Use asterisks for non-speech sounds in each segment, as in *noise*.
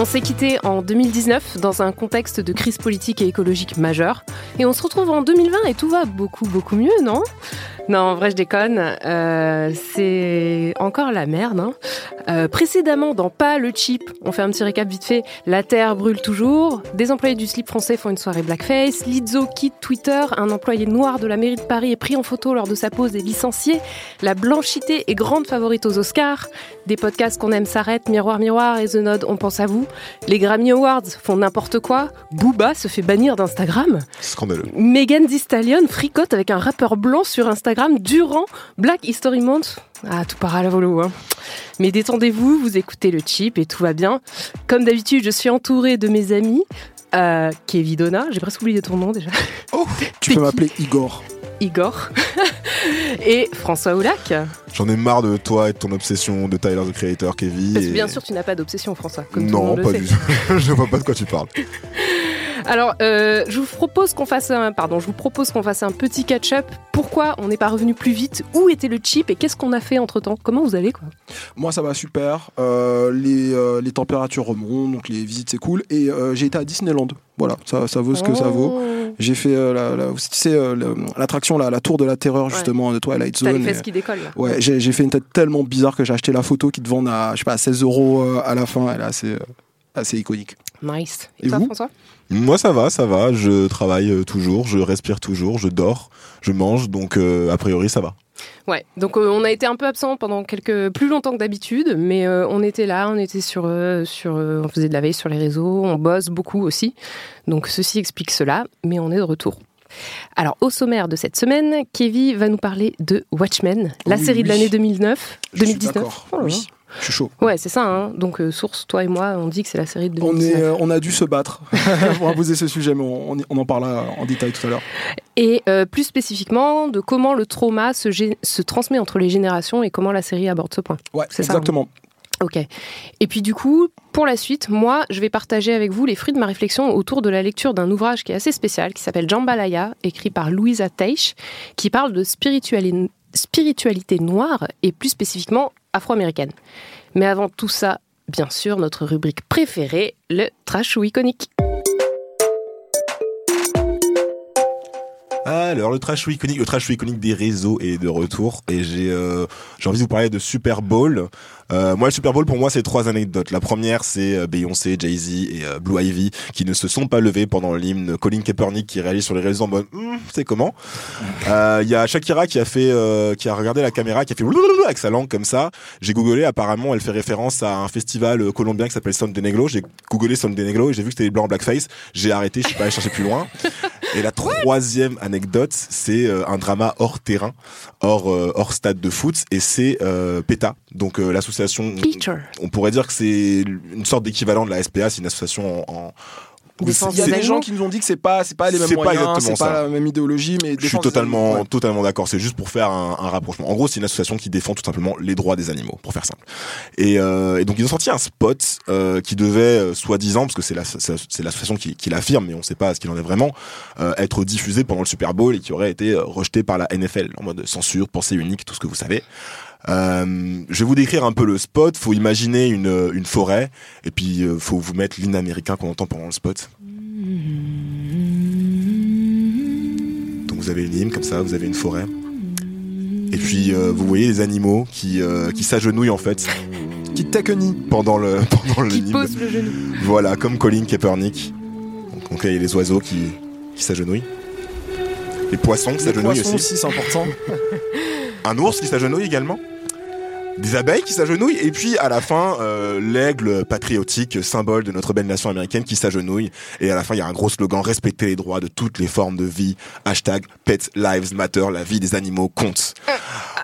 On s'est quitté en 2019 dans un contexte de crise politique et écologique majeure. Et on se retrouve en 2020 et tout va beaucoup, beaucoup mieux, non? Non, en vrai, je déconne. Euh, c'est encore la merde. Hein. Euh, précédemment, dans Pas le chip, on fait un petit récap vite fait. La Terre brûle toujours. Des employés du slip français font une soirée blackface. Lizzo quitte Twitter. Un employé noir de la mairie de Paris est pris en photo lors de sa pause et licencié. La blanchité est grande favorite aux Oscars. Des podcasts qu'on aime s'arrêtent. Miroir, miroir et The Node, on pense à vous. Les Grammy Awards font n'importe quoi. Booba se fait bannir d'Instagram. Scandaleux. Megan Thee Stallion fricote avec un rappeur blanc sur Instagram durant Black History Month. Ah, tout part à la volo. Hein. Mais détendez-vous, vous écoutez le chip et tout va bien. Comme d'habitude, je suis entourée de mes amis. Euh, Kevin Donna, j'ai presque oublié ton nom déjà. Oh, *laughs* tu peux m'appeler Igor. Igor. *laughs* et François Oulac. J'en ai marre de toi et de ton obsession de Tyler the Creator, Kevin. Parce que et- bien sûr, tu n'as pas d'obsession, François. Comme tout le Non, le pas sait. du tout. *laughs* je vois pas de quoi tu parles. Alors, euh, je vous propose qu'on fasse un, pardon, je vous propose qu'on fasse un petit catch-up. Pourquoi on n'est pas revenu plus vite Où était le chip et qu'est-ce qu'on a fait entre temps Comment vous allez quoi Moi, ça va super. Euh, les, euh, les températures remontent, donc les visites, c'est cool. Et j'ai été à Disneyland. Voilà, ça, ça vaut ce que ça vaut. Oh. J'ai fait la, la- tu sais, le- l'attraction, là, la tour de la terreur, justement, de Twilight T'as les Zone. fesses Et- qui décollent là. Ouais, j'ai fait une tête tellement bizarre que j'ai acheté la photo qui te vendent à, je sais pas, à 16 euros à la fin. Elle est assez, euh, assez iconique. Nice. Et, Et toi, vous François? Moi, ça va, ça va. Je travaille euh, toujours, je respire toujours, je dors, je mange, donc euh, a priori, ça va. Ouais. Donc euh, on a été un peu absent pendant quelques plus longtemps que d'habitude, mais euh, on était là, on était sur euh, sur, euh, on faisait de la veille sur les réseaux, on bosse beaucoup aussi. Donc ceci explique cela, mais on est de retour. Alors, au sommaire de cette semaine, Kevin va nous parler de Watchmen, la Oui, série de l'année 2009, Je suis 2019. d'accord. Oh là là. oui, je suis chaud. Ouais, c'est ça. Hein. Donc, euh, source, toi et moi, on dit que c'est la série de On, 2019. est, euh, on a dû se battre *laughs* pour imposer ce sujet, mais on, en parlera en détail tout à l'heure. Et euh, plus spécifiquement, de comment le trauma se, transmet entre les générations et comment la série aborde ce point. Ouais, C'est ça, hein. exactement. Ok. Et puis du coup, pour la suite, moi, je vais partager avec vous les fruits de ma réflexion autour de la lecture d'un ouvrage qui est assez spécial, qui s'appelle Jambalaya, écrit par Louisa Teich, qui parle de spirituali- spiritualité noire et plus spécifiquement afro-américaine. Mais avant tout ça, bien sûr, notre rubrique préférée, le trash ou iconique. Alors, le trash iconique, le trash iconique des réseaux est de retour et j'ai euh, j'ai envie de vous parler de Super Bowl. Euh, moi, le Super Bowl, pour moi, c'est trois anecdotes. La première, c'est euh, Beyoncé, Jay-Z et euh, Blue Ivy qui ne se sont pas levés pendant l'hymne. Colin Kaepernick qui réagit sur les réseaux en mode, Hum, c'est comment? Euh, Il y a Shakira qui a fait, qui a regardé la caméra, qui a fait avec sa langue comme ça. J'ai googlé, apparemment, elle fait référence à un festival colombien qui s'appelle Son de Negro. J'ai googlé Son de Negro et j'ai vu que c'était les blancs en blackface. J'ai arrêté, je suis pas allé chercher plus loin. Et la troisième anecdote, c'est un drama hors terrain, hors, hors stade de foot, et c'est PETA, donc euh, l'association. Teacher. On pourrait dire que c'est une sorte d'équivalent de la SPA, c'est une association en. Il y a des gens qui nous ont dit que c'est pas, c'est pas les mêmes moyens, c'est pas la même idéologie, mais Je suis totalement, ouais. totalement d'accord. C'est juste pour faire un, un rapprochement. En gros, c'est une association qui défend tout simplement les droits des animaux, pour faire simple. Et, euh, et donc ils ont sorti un spot euh, qui devait, euh, soi-disant, parce que c'est la- c'est l'association qui, qui l'affirme, mais on ne sait pas ce qu'il en est vraiment, euh, être diffusé pendant le Super Bowl et qui aurait été rejeté par la NFL en mode censure, pensée unique, tout ce que vous savez. Euh, je vais vous décrire un peu le spot. Faut imaginer une, une forêt et puis euh, faut vous mettre l'hymne américain qu'on entend pendant le spot. Donc vous avez une hymne comme ça, vous avez une forêt. Et puis euh, vous voyez les animaux qui, euh, qui s'agenouillent en fait Qui Tekeni. pendant le *laughs* pendant le Qui hymne. pose le genou. Voilà, comme Colin Kaepernick. Donc, donc là, il y a les oiseaux qui, qui s'agenouillent. Les poissons qui Les s'agenouillent poissons aussi. aussi, c'est important. *laughs* Un ours qui s'agenouille également? Des abeilles qui s'agenouillent et puis à la fin euh, l'aigle patriotique symbole de notre belle nation américaine qui s'agenouille et à la fin il y a un gros slogan respecter les droits de toutes les formes de vie hashtag Pet Lives Matter la vie des animaux compte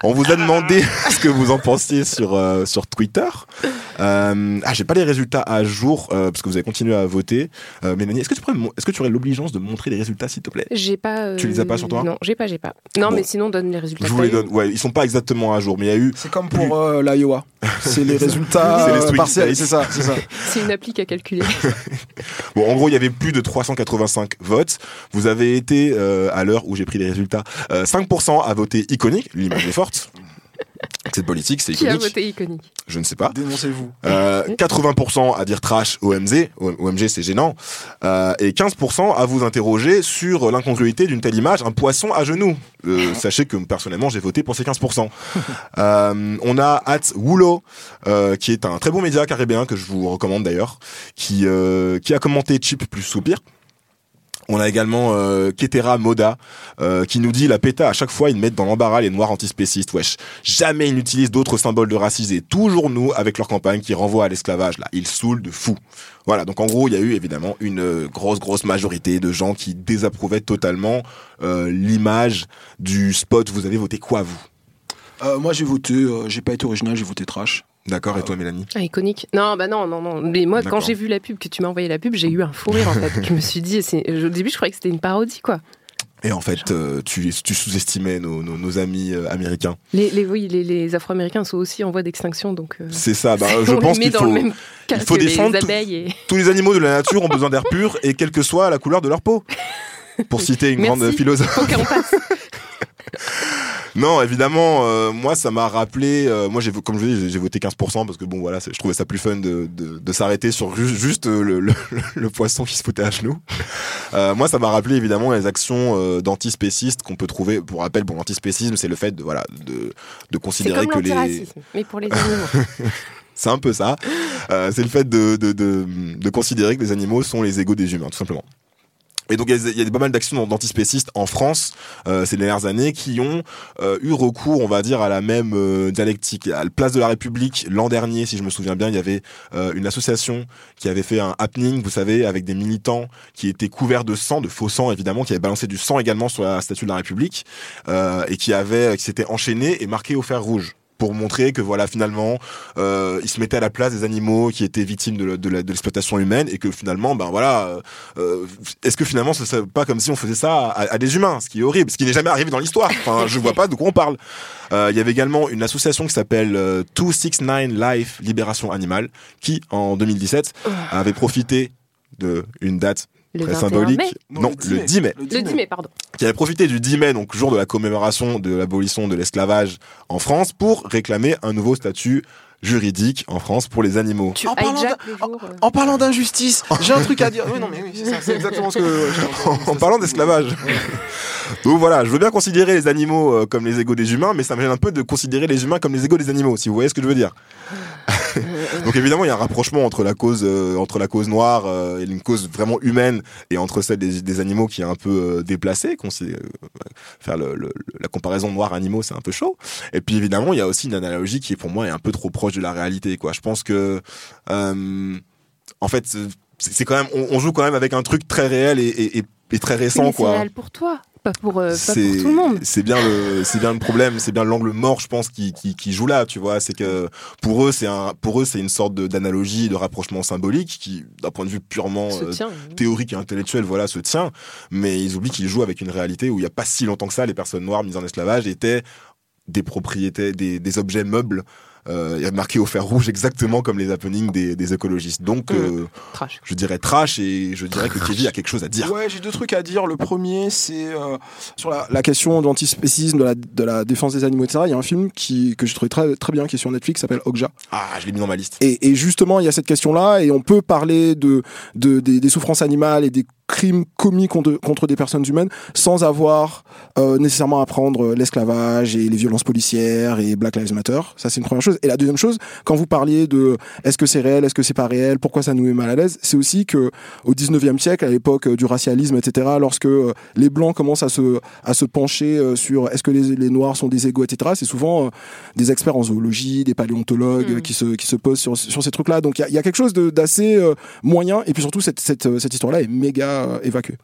on vous a demandé *laughs* ce que vous en pensiez sur euh, sur Twitter euh, ah j'ai pas les résultats à jour euh, parce que vous avez continué à voter euh, Mélanie est-ce que tu pourrais est-ce que tu aurais l'obligeance de montrer les résultats s'il te plaît? J'ai pas. euh, Tu les as pas sur toi? Non, j'ai pas, j'ai pas. Non, Bon. mais sinon, donne les résultats. je vous les donne ouais ils sont pas exactement à jour mais il y a eu C'est comme pour euh, l'Iowa. C'est les *laughs* résultats C'est les euh, partiels. C'est ça, c'est ça. *laughs* C'est une appli à calculer. *laughs* Bon, en gros, il y avait plus de 385 votes. Vous avez été, euh, à l'heure où j'ai pris les résultats, euh, 5% à voter iconique. L'image est forte. C'est politique, c'est Qui a iconique. voté iconique Je ne sais pas. Dénoncez-vous. Euh, 80% à dire trash OMG, OMG c'est gênant, euh, et 15% à vous interroger sur l'incongruité d'une telle image, un poisson à genoux. Euh, *laughs* sachez que personnellement j'ai voté pour ces 15%. Euh, on a At Woolo, euh, qui est un très bon média caribéen que je vous recommande d'ailleurs, qui euh, qui a commenté Chip plus soupir. On a également euh, Ketera Moda euh, qui nous dit la PETA à chaque fois ils mettent dans l'embarras les noirs antispécistes. Wesh, jamais ils n'utilisent d'autres symboles de racisme toujours nous avec leur campagne qui renvoie à l'esclavage là. Ils saoulent de fou. Voilà, donc en gros, il y a eu évidemment une euh, grosse grosse majorité de gens qui désapprouvaient totalement euh, l'image du spot. Vous avez voté quoi vous? Moi, j'ai voté. j'ai pas été original, j'ai voté trash. D'accord, et toi Mélanie Ah, iconique. Non, bah non, non, non. Mais moi, quand j'ai vu la pub, que tu m'as envoyé la pub, j'ai eu un fou rire en fait. je me suis dit, c'est- au début, je croyais que c'était une parodie, quoi. Et en fait, euh, tu, tu sous-estimais nos, nos, nos amis euh, américains. Les, les, oui, les, les Afro-Américains sont aussi en voie d'extinction, donc. euh, C'est ça, bah, *laughs* je on pense les met qu'il dans le faut... même cas il faut que les défendre et. Tous les animaux de la nature ont besoin d'air pur et quelle que soit la couleur de leur peau. Pour *laughs* citer une Merci. grande philosophe. *laughs* Non, évidemment, euh, moi ça m'a rappelé. euh, moi, j'ai comme je dis, j'ai voté 15% parce que bon, voilà, je trouvais ça plus fun de, de, de s'arrêter sur ju- juste euh, le, *laughs* le, le poisson qui se foutait à genoux. Euh, moi, ça m'a rappelé évidemment les actions euh, d'antispécistes qu'on peut trouver. Pour rappel, bon, l'antispécisme, c'est le fait de voilà de de considérer comme que les mais pour les animaux. *laughs* c'est un peu ça. Euh, c'est le fait de, de, de, de considérer que les animaux sont les égaux des humains, tout simplement. Et donc il y a- pas mal d'actions d'antispécistes en France euh, ces dernières années qui ont euh, eu recours, on va dire, à la même euh, dialectique. À la place de la République, l'an dernier, si je me souviens bien, il y avait euh, une association qui avait fait un happening, vous savez, avec des militants qui étaient couverts de sang, de faux sang évidemment, qui avaient balancé du sang également sur la statue de la République euh, et qui avaient, qui s'étaient enchaînés et marqués au fer rouge pour montrer que voilà finalement euh, ils se mettaient à la place des animaux qui étaient victimes de, l'exploitation humaine et que finalement ben voilà euh, euh, est-ce que finalement ce serait pas comme si on faisait ça à, à des humains ce qui est horrible ce qui n'est jamais arrivé dans l'histoire. *laughs* Enfin je vois pas de quoi on parle. Euh, il y avait également une association qui s'appelle euh, 269 Life Libération Animale qui en 2017 avait profité de une date Le très 21 symbolique mai. non, le 10 mai Le 10 mai, pardon. qui avait profité du 10 mai, donc jour de la commémoration de l'abolition de l'esclavage en France, pour réclamer un nouveau statut juridique en France pour les animaux. Tu En parlant euh. En d'injustice, *laughs* j'ai un truc à dire. Oui, non, mais oui, c'est ça, c'est exactement ce que. ouais, *laughs* en parlant d'esclavage. Donc voilà, je veux bien considérer les animaux euh, comme les égaux des humains, mais ça me gêne un peu de considérer les humains comme les égaux des animaux, si vous voyez ce que je veux dire. *laughs* Donc évidemment, il y a un rapprochement entre la cause, euh, entre la cause noire euh, et une cause vraiment humaine, et entre celle des, des animaux qui est un peu euh, déplacée. Qu'on sait, euh, faire le, le- la comparaison noir-animaux, c'est un peu chaud. Et puis évidemment, il y a aussi une analogie qui, pour moi, est un peu trop proche de la réalité. Quoi. Je pense que, euh, en fait, c'est quand même, on, on joue quand même avec un truc très réel et, et- et- et très récent, Mais c'est quoi. réel pour toi, pas pour, euh, pas c'est pour tout le monde. c'est bien le c'est bien le problème c'est bien l'angle mort je pense qui, qui qui joue là tu vois c'est que pour eux c'est un pour eux c'est une sorte d'analogie de rapprochement symbolique qui d'un point de vue purement euh, tient. théorique et intellectuel voilà se tient mais ils oublient qu'ils jouent avec une réalité où il y a pas si longtemps que ça les personnes noires mises en esclavage étaient des propriétés des, des objets meubles il y a marqué au fer rouge exactement comme les happenings des, des écologistes donc euh, Trash. je dirais trash et je dirais que Kevin *laughs* a quelque chose à dire Ouais, j'ai deux trucs à dire. Le premier, c'est euh, sur la, la question de la, de la défense des animaux, etc. Il y a un film qui, que j'ai trouvé très, très bien, qui est sur Netflix, qui s'appelle Okja. ah je l'ai mis dans ma liste Et, et justement, il y a cette question-là, et on peut parler de, de des, des souffrances animales et des crimes commis contre, des personnes humaines sans avoir euh, nécessairement à prendre l'esclavage et les violences policières et Black Lives Matter. Ça, c'est une première chose. Et la deuxième chose, quand vous parliez de est-ce que c'est réel, est-ce que c'est pas réel, pourquoi ça nous met mal à l'aise, c'est aussi que au 19e siècle, à l'époque du racialisme, etc., lorsque les blancs commencent à se, à se pencher sur est-ce que les, les noirs sont des égaux, etc., c'est souvent des experts en zoologie, des paléontologues mm. qui, se, qui se posent sur, sur ces trucs-là. Donc il y, y a, quelque chose d'assez moyen. Et puis surtout, cette, cette, cette histoire-là est méga évacuée.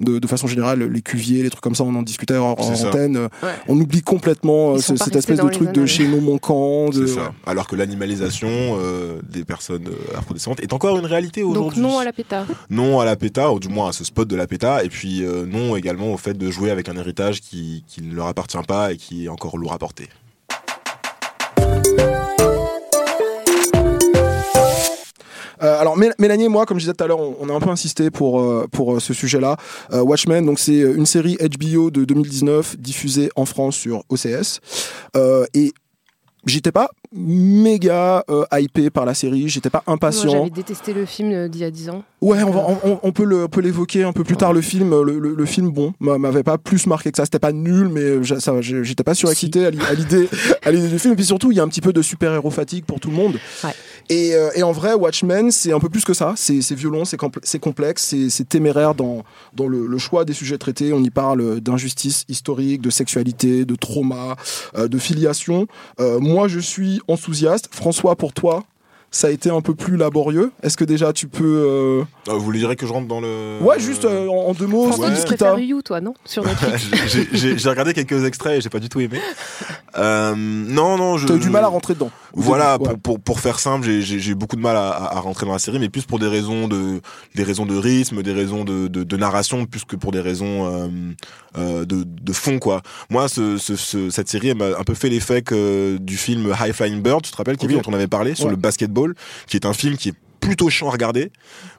De, de, façon générale, les cuviers, les trucs comme ça, on en discutait en, antenne. On oublie complètement euh, cette espèce de truc de chez nos manquants. De... Alors que l'animalisation euh, des personnes euh, afrodescendantes est encore une réalité aujourd'hui. Donc non à la PETA. Non à la PETA, ou du moins à ce spot de la PETA, et puis non également au fait de jouer avec un héritage qui, qui ne leur appartient pas et qui est encore lourd à porter. Euh, alors Mélanie et moi, comme je disais tout à l'heure, on, a un peu insisté pour euh, pour euh, ce sujet-là. Watchmen, donc c'est une série HBO de 2019 diffusée en France sur OCS et j'étais pas méga hypé par la série, j'étais pas impatient. J'avais détesté le film d'il y a 10 ans. Ouais, on, va, on, on peut le peut l'évoquer un peu plus tard. Le film, le, le, film bon, m'avait pas plus marqué que ça. C'était pas nul, mais j'étais pas surexcité à l'idée à l'idée du film. Et puis surtout, il y a un petit peu de super héros fatigue pour tout le monde. Ouais. Et, euh, et, en vrai, Watchmen, c'est un peu plus que ça. C'est violent, c'est complexe, c'est téméraire dans dans le, le, choix des sujets traités. On y parle d'injustice historique, de sexualité, de trauma, euh, de filiation. moi, je suis enthousiaste. François, pour toi, ça a été un peu plus laborieux. Est-ce que déjà tu peux. Euh, euh, vous lui direz que je rentre dans le. Ouais, juste euh, en, deux mots. François, tu préfères You, toi, non Sur *laughs* J'ai regardé quelques extraits et j'ai pas du tout aimé. non, non. T'as eu du mal à rentrer dedans. Voilà, pour, pour, pour, faire simple, j'ai beaucoup de mal à, à, rentrer dans la série, mais plus pour des raisons de, des raisons de rythme, des raisons de, de, de narration, plus que pour des raisons de, de fond, quoi. Moi, ce, ce, cette série m'a un peu fait l'effet du film High Flying Bird, tu te rappelles, Kevin, dont on avait parlé, sur le basketball qui est un film qui est plutôt chiant à regarder,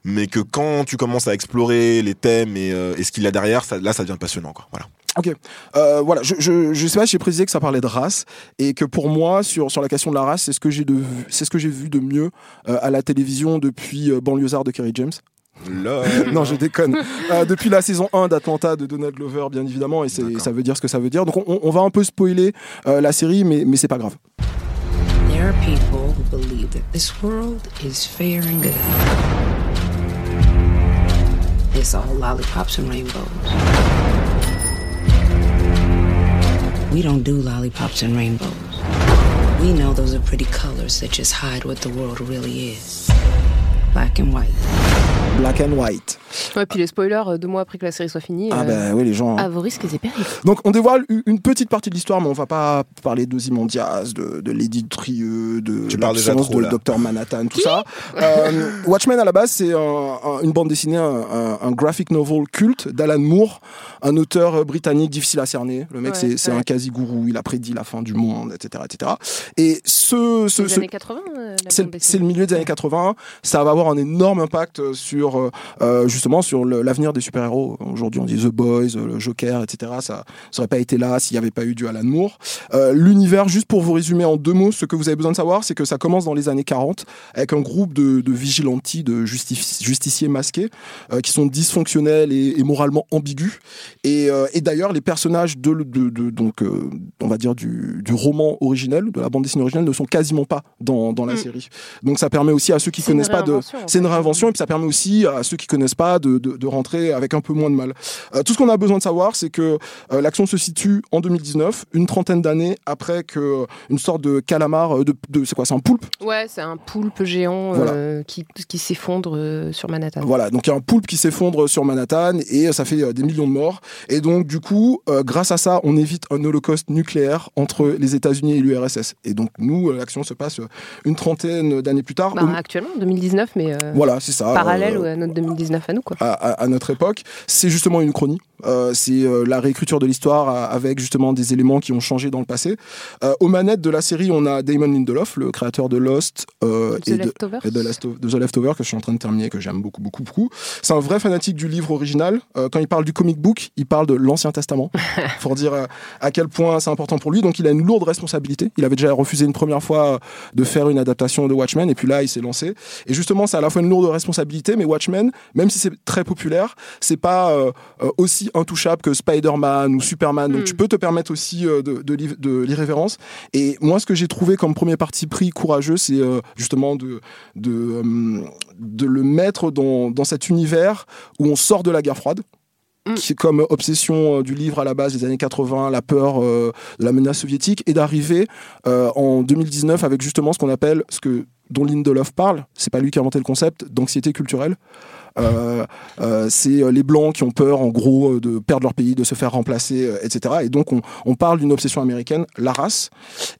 mais que quand tu commences à explorer les thèmes et, euh, ce qu'il y a derrière, ça, là, ça devient passionnant. Quoi. Voilà. Ok, euh, voilà. Je, je, je sais pas, j'ai précisé que ça parlait de race et que pour moi, sur sur la question de la race, c'est ce que j'ai de c'est ce que j'ai vu de mieux euh, à la télévision depuis Banlieusard de Kerry James. *laughs* non, je déconne. depuis la saison 1 d'Atlanta de Donald Glover, bien évidemment, et ça veut dire ce que ça veut dire. Donc on, on va un peu spoiler la série, mais mais c'est pas grave. There are people who believe that this world is fair and good. It's all lollipops and rainbows. We don't do lollipops and rainbows. We know those are pretty colors that just hide what the world really is. Black and white. Black and white. Ouais, puis les spoilers euh, deux mois après que la série soit finie. Ah, euh, bah oui, les gens. À vos risques et périls. Donc, on dévoile une petite partie de l'histoire, mais on va pas parler d'Ozymandias, de, de Lady Trieux, de l'absence de Dr Manhattan, tout ça. *laughs* Euh, Watchmen, à la base, c'est une bande dessinée, un, graphic novel culte d'Alan Moore, un auteur britannique difficile à cerner. Le mec, c'est un quasi-gourou, il a prédit la fin du monde, etc. etc. Et ce. ce, ce années 80 C'est le milieu des années 80. Ça va avoir un énorme impact sur, justement, sur l'avenir des super-héros. Aujourd'hui, on dit The Boys, le Joker, etc. Ça n'aurait pas été là s'il n'y avait pas eu du Alan Moore. Euh, l'univers, juste pour vous résumer en deux mots, ce que vous avez besoin de savoir, c'est que ça commence dans les années 40 avec un groupe de, de de justiciers masqués, euh, qui sont dysfonctionnels et, moralement ambigus. Et, euh, d'ailleurs, les personnages de, donc, on va dire du, du, roman originel, de la bande dessinée originelle, ne sont quasiment pas dans, dans la mm. série. Donc ça permet aussi à ceux qui connaissent pas de, c'est une réinvention, et puis ça permet aussi à ceux qui connaissent pas de, de, de rentrer avec un peu moins de mal. Euh, tout ce qu'on a besoin de savoir, c'est que euh, l'action se situe en 2019, une trentaine d'années après que euh, une sorte de calamar, de, de c'est quoi, c'est un poulpe? Ouais, c'est un poulpe géant qui, qui s'effondre sur Manhattan. Voilà, donc il y a un poulpe qui s'effondre sur Manhattan et ça fait des millions de morts. Et donc du coup, grâce à ça, on évite un holocauste nucléaire entre les États-Unis et l'URSS. Et donc nous, l'action se passe une trentaine d'années plus tard. Bah, actuellement, 2019, mais voilà, c'est ça. Parallèle à notre 2019 à nous, quoi à, notre époque. C'est justement une chronie. Euh, c'est euh, la réécriture de l'histoire euh, avec justement des éléments qui ont changé dans le passé. Euh, aux manettes de la série, on a Damon Lindelof, le créateur de Lost The et de, et de, Last of- de The Leftover que je suis en train de terminer, que j'aime beaucoup, beaucoup, beaucoup. C'est un vrai fanatique du livre original. Quand il parle du comic book, il parle de l'Ancien Testament, *laughs* pour dire à quel point c'est important pour lui. Donc il a une lourde responsabilité. Il avait déjà refusé une première fois de faire une adaptation de Watchmen, et puis là, il s'est lancé. Et justement, c'est à la fois une lourde responsabilité, mais Watchmen, même si c'est très populaire, c'est pas euh, aussi intouchable que Spider-Man ou Superman. Donc Mm. tu peux te permettre aussi euh, de, de, de l'irrévérence. Et moi, ce que j'ai trouvé comme premier parti pris courageux, c'est euh, justement de, de, euh, de le mettre dans, dans cet univers où on sort de la guerre froide. Mm. qui est comme obsession du livre à la base des années 80, la peur euh, de la menace soviétique, et d'arriver euh, en 2019 avec justement ce qu'on appelle, ce que dont Lindelof parle, c'est pas lui qui a inventé le concept, d'anxiété culturelle. Euh, euh, c'est euh, les blancs qui ont peur en gros de perdre leur pays, de se faire remplacer, euh, etc. Et donc on, on parle d'une obsession américaine, la race,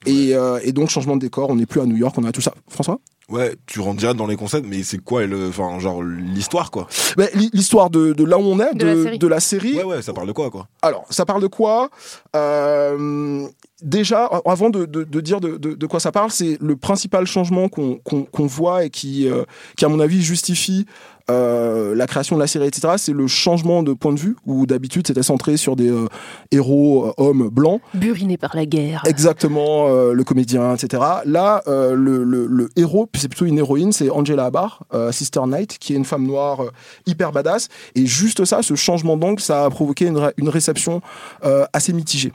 et, euh, et donc changement de décor, on n'est plus à New York, on a tout ça. François? Ouais, tu rentres direct dans les concepts, mais c'est quoi le, enfin, genre l'histoire quoi? L'hi- L'histoire de, de là où on est, De la de, série. de la série. Ouais, ouais, ça parle de quoi quoi? Alors, ça parle de quoi? Euh, Déjà, avant de, de- de dire de, de- de quoi ça parle, c'est le principal changement qu'on voit et qui, euh, qui, à mon avis, justifie euh, la création de la série, etc. C'est le changement de point de vue, où d'habitude c'était centré sur des euh, héros euh, hommes blancs, Buriné par la guerre. exactement le comédien, etc. Là, le, le- le héros, puis c'est plutôt une héroïne, c'est Angela Abar, Sister Knight, qui est une femme noire hyper badass. Et juste ça, ce changement d'angle, ça a provoqué une, ré- une réception assez mitigée.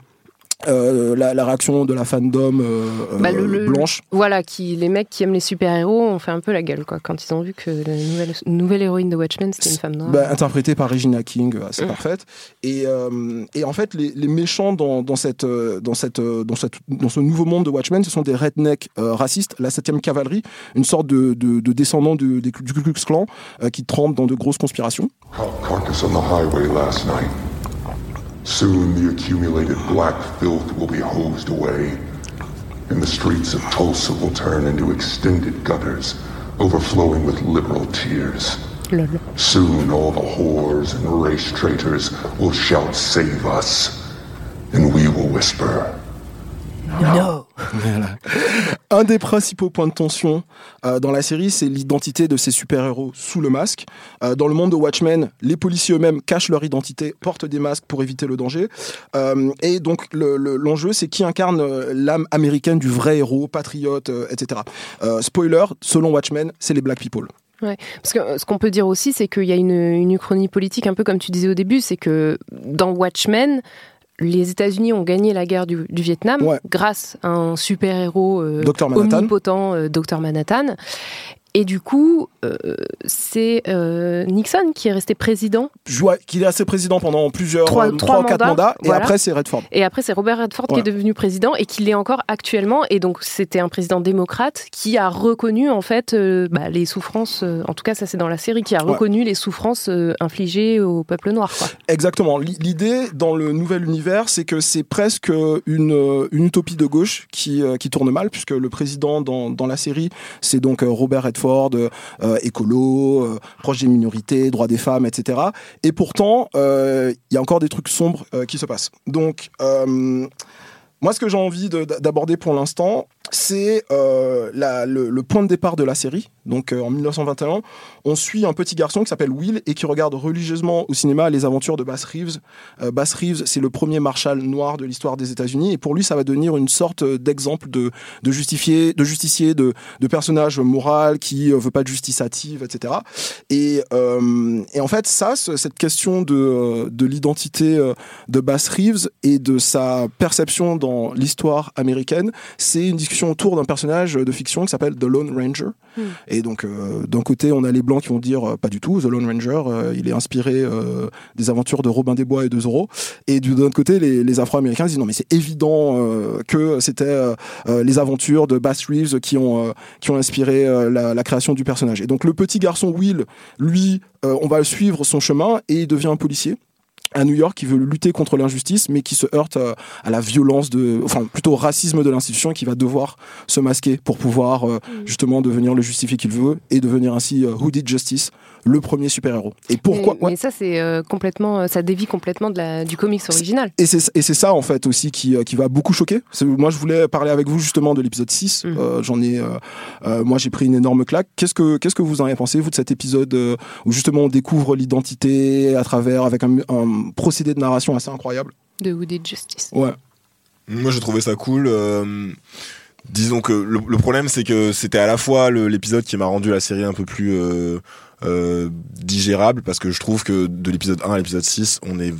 Euh, la, la réaction de la fandom euh, Bah, le- euh, le- blanche. Voilà, qui, les mecs qui aiment les super-héros ont fait un peu la gueule, quoi, quand ils ont vu que la nouvelle, nouvelle héroïne de Watchmen, c'était une femme noire. Bah, interprétée par Regina King, euh, assez Mm. parfaite. Et, euh, et en fait, les, les méchants dans, dans, cette, dans, cette, dans, cette, dans ce nouveau monde de Watchmen, ce sont des rednecks euh, racistes, la 7 cavalerie, une sorte de, de, de descendants du, du Ku Klux Klan euh, qui trempent dans de grosses conspirations. Soon the accumulated black filth will be hosed away, and the streets of Tulsa will turn into extended gutters, overflowing with liberal tears. Soon all the whores and race traitors will shout, Save us, and we will whisper, No. Un des principaux points de tension euh, dans la série, c'est l'identité de ces super-héros sous le masque. Euh, dans le monde de Watchmen, les policiers eux-mêmes cachent leur identité, portent des masques pour éviter le danger. Euh, et donc le- le- l'enjeu, c'est qui incarne l'âme américaine du vrai héros, patriote, etc. Spoiler, selon Watchmen, c'est les Black People. Parce que ce qu'on peut dire aussi, c'est qu'il y a une, une uchronie politique, un peu comme tu disais au début, c'est que dans Watchmen, les États-Unis ont gagné la guerre du, du Vietnam Ouais. grâce à un super-héros euh, omnipotent, euh, Dr Manhattan. Et du coup, euh, c'est euh, Nixon qui est resté président. Ouais, qu'il est assez président pendant plusieurs Trois- euh, trois trois ou quatre mandats, mandats, et après c'est Redford. Et après, c'est Robert Redford qui est devenu président et qui l'est encore actuellement. Et donc, c'était un président démocrate qui a reconnu, en fait, bah, les souffrances, en tout cas, ça c'est dans la série, qui a Ouais. reconnu les souffrances infligées au peuple noir. Quoi. Exactement. L'i- L'idée dans le nouvel univers, c'est que c'est presque une, une utopie de gauche qui, qui tourne mal, puisque le président dans, dans la série, c'est donc Robert Redford, euh, euh, écolo, euh, proche des minorités, droits des femmes, etc. Et pourtant, il y a encore des trucs sombres qui se passent. Donc, moi, ce que j'ai envie de- d'aborder pour l'instant, c'est euh, le, le point de départ de la série. Donc, euh, en 1921, on suit un petit garçon qui s'appelle Will et qui regarde religieusement au cinéma les aventures de Bass Reeves. Euh, Bass Reeves, c'est le premier marshal noir de l'histoire des États-Unis, et pour lui, ça va devenir une sorte d'exemple de, de de justicier, de, de personnage moral qui euh, veut pas de justice hâtive, etc. Et, euh, et en fait, ça, ce- cette question de, de l'identité euh, de Bass Reeves et de sa perception dans l'histoire américaine, c'est une discussion autour d'un personnage de fiction qui s'appelle The Lone Ranger. Hmm. Et donc, euh, d'un côté, on a les blancs qui vont dire euh, pas du tout, The Lone Ranger, euh, il est inspiré des aventures de Robin des Bois et de Zorro. Et du- de l'autre côté, les, les Afro-Américains disent non, mais c'est évident que c'était les aventures de Bass Reeves qui ont, qui ont inspiré la, la création du personnage. Et donc, le petit garçon Will, lui, on va suivre son chemin et il devient un policier. À New York qui veut lutter contre l'injustice, mais qui se heurte euh, à la violence de, enfin plutôt au racisme de l'institution, qui va devoir se masquer pour pouvoir euh, justement devenir le justifié qu'il veut et devenir ainsi euh, Who Did Justice, le premier super-héros. Et pourquoi Mais, ouais. mais ça, c'est euh, complètement, ça dévie complètement de la, du comics original. Et c'est et c'est ça en fait aussi qui, qui va beaucoup choquer. Moi je voulais parler avec vous justement de l'épisode 6. Mhm. Euh, J'en ai, moi j'ai pris une énorme claque. Qu'est-ce que qu'est-ce que vous en avez pensé vous de cet épisode où justement on découvre l'identité à travers avec un, un procédé de narration assez incroyable. De Who Did Justice. Ouais. Moi, j'ai trouvé ça cool. euh, disons que le, le problème, c'est que c'était à la fois l'épisode qui m'a rendu la série un peu plus euh, euh, digérable, parce que je trouve que de l'épisode 1 à l'épisode 6, on est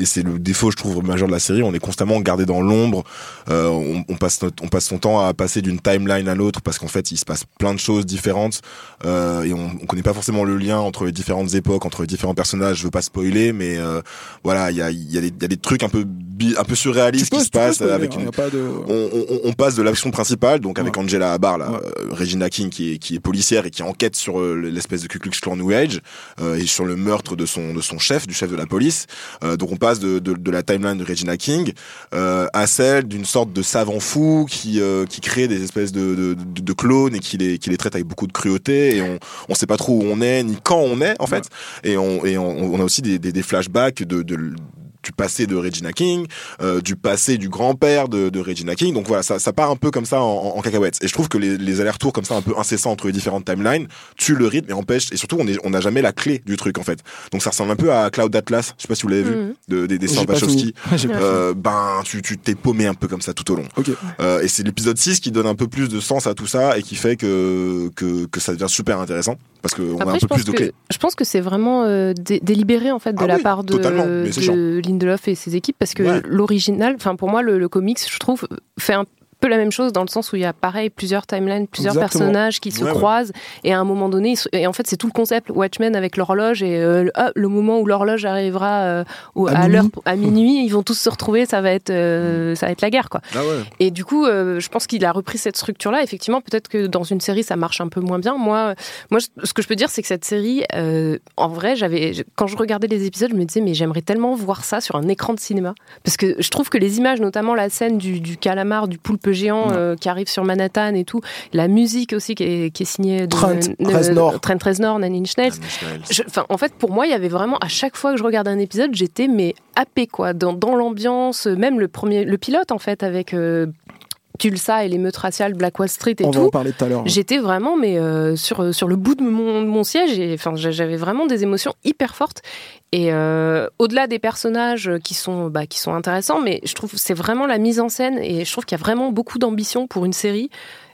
et c'est le défaut, je trouve, majeur de la série. On est constamment gardé dans l'ombre. Euh, on, on passe notre, on passe son temps à passer d'une timeline à l'autre parce qu'en fait, il se passe plein de choses différentes euh, et on, on connaît pas forcément le lien entre les différentes époques, entre les différents personnages. Je veux pas spoiler, mais euh, voilà, il y a, il y, a des- y a des trucs un peu, bi- un peu surréalistes qui se passent avec hein, une, pas de... on, on- on passe de l'action principale, donc avec. Angela Abar, là, Ouais. euh, Regina King qui est, qui est policière et qui enquête sur euh, l'espèce de Ku Klux Klan New Age euh, et sur le meurtre de son de son chef, du chef de la police. Euh, donc on passe de, de, de la timeline de Regina King euh, à celle d'une sorte de savant fou qui euh, qui crée des espèces de, de, clones et qui les qui les traite avec beaucoup de cruauté et on on sait pas trop où on est ni quand on est en fait. Et on et on, on a aussi des, des, des flashbacks de, de du passé de Regina King, euh, du passé du grand-père de, de Regina King. Donc voilà, ça, ça part un peu comme ça en, en, en cacahuètes. Et je trouve que les, les allers-retours comme ça un peu incessants entre les différentes timelines tuent le rythme et empêchent. Et surtout, on est- on n'a jamais la clé du truc en fait. Donc ça ressemble un peu à Cloud Atlas. Je sais pas si vous l'avez vu, Mhm. de, pas Wachowski. *laughs* Euh, ben tu tu t'es paumé un peu comme ça tout au long. Ok. Euh, et c'est l'épisode 6 qui donne un peu plus de sens à tout ça et qui fait que que, que ça devient super intéressant parce qu'on a un peu pense, plus de que, clés. je pense que c'est vraiment euh, dé- délibéré en fait de Ah la oui, part de, Lindelof et ses équipes parce que Ouais. l'original, enfin pour moi le, le comics, je trouve fait un peu la même chose dans le sens où il y a pareil plusieurs timelines, plusieurs Exactement. personnages qui se Ouais, ouais. croisent et à un moment donné, se- et en fait c'est tout le concept Watchmen avec l'horloge et euh, le- ah, le moment où l'horloge arrivera euh, au- À l'heure à minuit, ils vont tous se retrouver, ça va être euh, ça va être la guerre quoi. Ah ouais. Et du coup, euh, je pense qu'il a repris cette structure-là. Effectivement, peut-être que dans une série, ça marche un peu moins bien. Moi, moi, ce que je peux dire, c'est que cette série, en vrai, j'avais, quand je regardais les épisodes, je me disais, mais j'aimerais tellement voir ça sur un écran de cinéma, parce que je trouve que les images, notamment la scène du, du calamar, du poulpe géant euh, qui arrive sur Manhattan et tout, la musique aussi qui est, qui est signée de Trent Reznor. Trent Reznor, Nanine Schnell. Anne Schnell. Je- Enfin, en fait, pour moi, il y avait vraiment à chaque fois que je regardais un épisode, j'étais mais happée quoi, dans, dans l'ambiance, même le premier, le pilote en fait avec euh, Tulsa et l'émeute raciale, Black Wall Street et On va en tout. parler tout à l'heure. J'étais vraiment mais euh, sur sur le bout de mon, de mon siège et enfin j'a- j'avais vraiment des émotions hyper fortes et euh, au-delà des personnages qui sont bah, qui sont intéressants mais je trouve que c'est vraiment la mise en scène et je trouve qu'il y a vraiment beaucoup d'ambition pour une série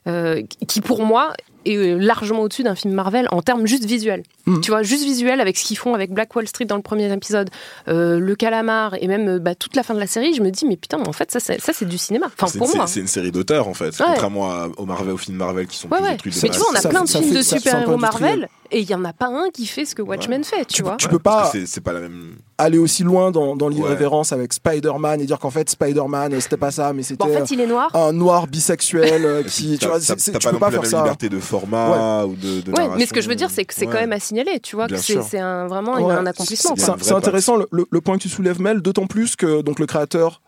euh, qui pour moi est euh, largement au-dessus d'un film Marvel en termes juste visuels. Mhm. Tu vois, juste visuel avec ce qu'ils font avec Black Wall Street dans le premier épisode, euh, le calamar et même euh, bah, toute la fin de la série, je me dis mais putain, en fait ça c'est ça c'est du cinéma. Enfin C'est pour une, moi. c'est une série d'auteurs en fait, Ouais. contrairement à- aux Marvel, aux films Marvel qui sont Ouais, plus ouais. des trucs de Mais tu vois, on a Ça plein de films fait- de super-héros. Marvel et il y en a pas un qui fait ce que Watchmen fait, tu, vois. Tu peux Parce pas que c'est- pas la même. aller aussi loin dans, dans l'irrévérence avec Spider-Man et dire qu'en fait Spider-Man c'était pas ça, mais c'était Bon, en fait, il est noir. un noir bisexuel qui, tu vois, tu pas peux pas la faire ça. liberté de format ou de, de Ouais, mais ce que je veux dire, c'est que c'est Ouais. quand même à signaler, tu vois, Bien que c'est c'est un, vraiment Ouais, un accomplissement. c'est- C'est c'est intéressant le, point que tu soulèves, Mel, d'autant plus que donc le créateur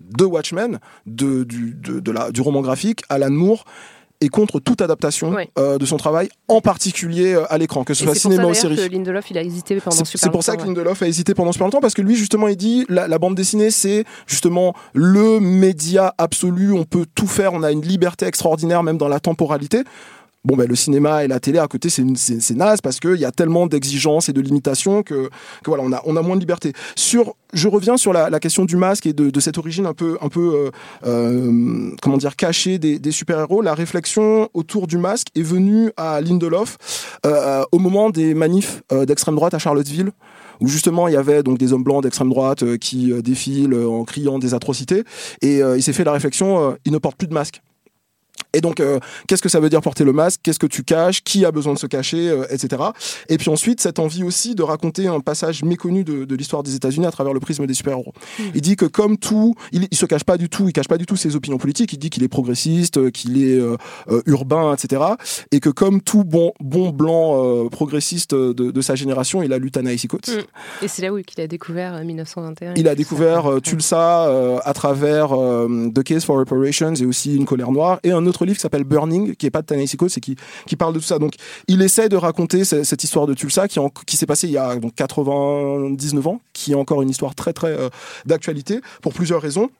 de Watchmen, de, du, de, de la, du roman graphique, Alan Moore, est contre toute adaptation Ouais. euh, de son travail, en particulier euh, à l'écran, que ce Et soit c'est pour ça cinéma ou série. que Lindelof, il a hésité pendant C'est super c'est pour ça que. Lindelof a hésité pendant super longtemps parce que lui justement il dit la, la bande dessinée c'est justement le média absolu, on peut tout faire, on a une liberté extraordinaire même dans la temporalité. Bon ben le cinéma et la télé à côté c'est naze parce qu'il y a tellement d'exigences et de limitations que, que voilà on a on a moins de liberté. Sur je reviens sur la, la question du masque et de, de cette origine un peu un peu euh, euh, comment dire cachée des, des super héros. La réflexion autour du masque est venue à Lindelof euh, au moment des manifs euh, d'extrême droite à Charlottesville où justement il y avait donc des hommes blancs d'extrême droite euh, qui euh, défilent euh, en criant des atrocités et euh, il s'est fait la réflexion euh, ils ne portent plus de masque Et donc, euh, qu'est-ce que ça veut dire porter le masque? Qu'est-ce que tu caches? Qui a besoin de se cacher? Euh, Etc. Et puis ensuite, cette envie aussi de raconter un passage méconnu de, de l'histoire des États-Unis à travers le prisme des super-héros. Il dit que comme tout, il, il se cache pas du tout, il cache pas du tout ses opinions politiques. Il dit qu'il est progressiste, euh, qu'il est euh, urbain, etc. Et que comme tout bon bon blanc progressiste de, de sa génération, il a lu Ta-Nehisi Coates. Mm. Et c'est là où il a découvert euh, 1921. Il a découvert Tulsa à travers The Case for Reparations et aussi Une colère noire et un autre livre qui s'appelle Burning qui est pas de Ta-Nehisi et qui qui parle de tout ça. Donc il essaie de raconter ce- cette histoire de Tulsa qui qui s'est passée il y a donc 99 ans, qui est encore une histoire très très euh, d'actualité pour plusieurs raisons.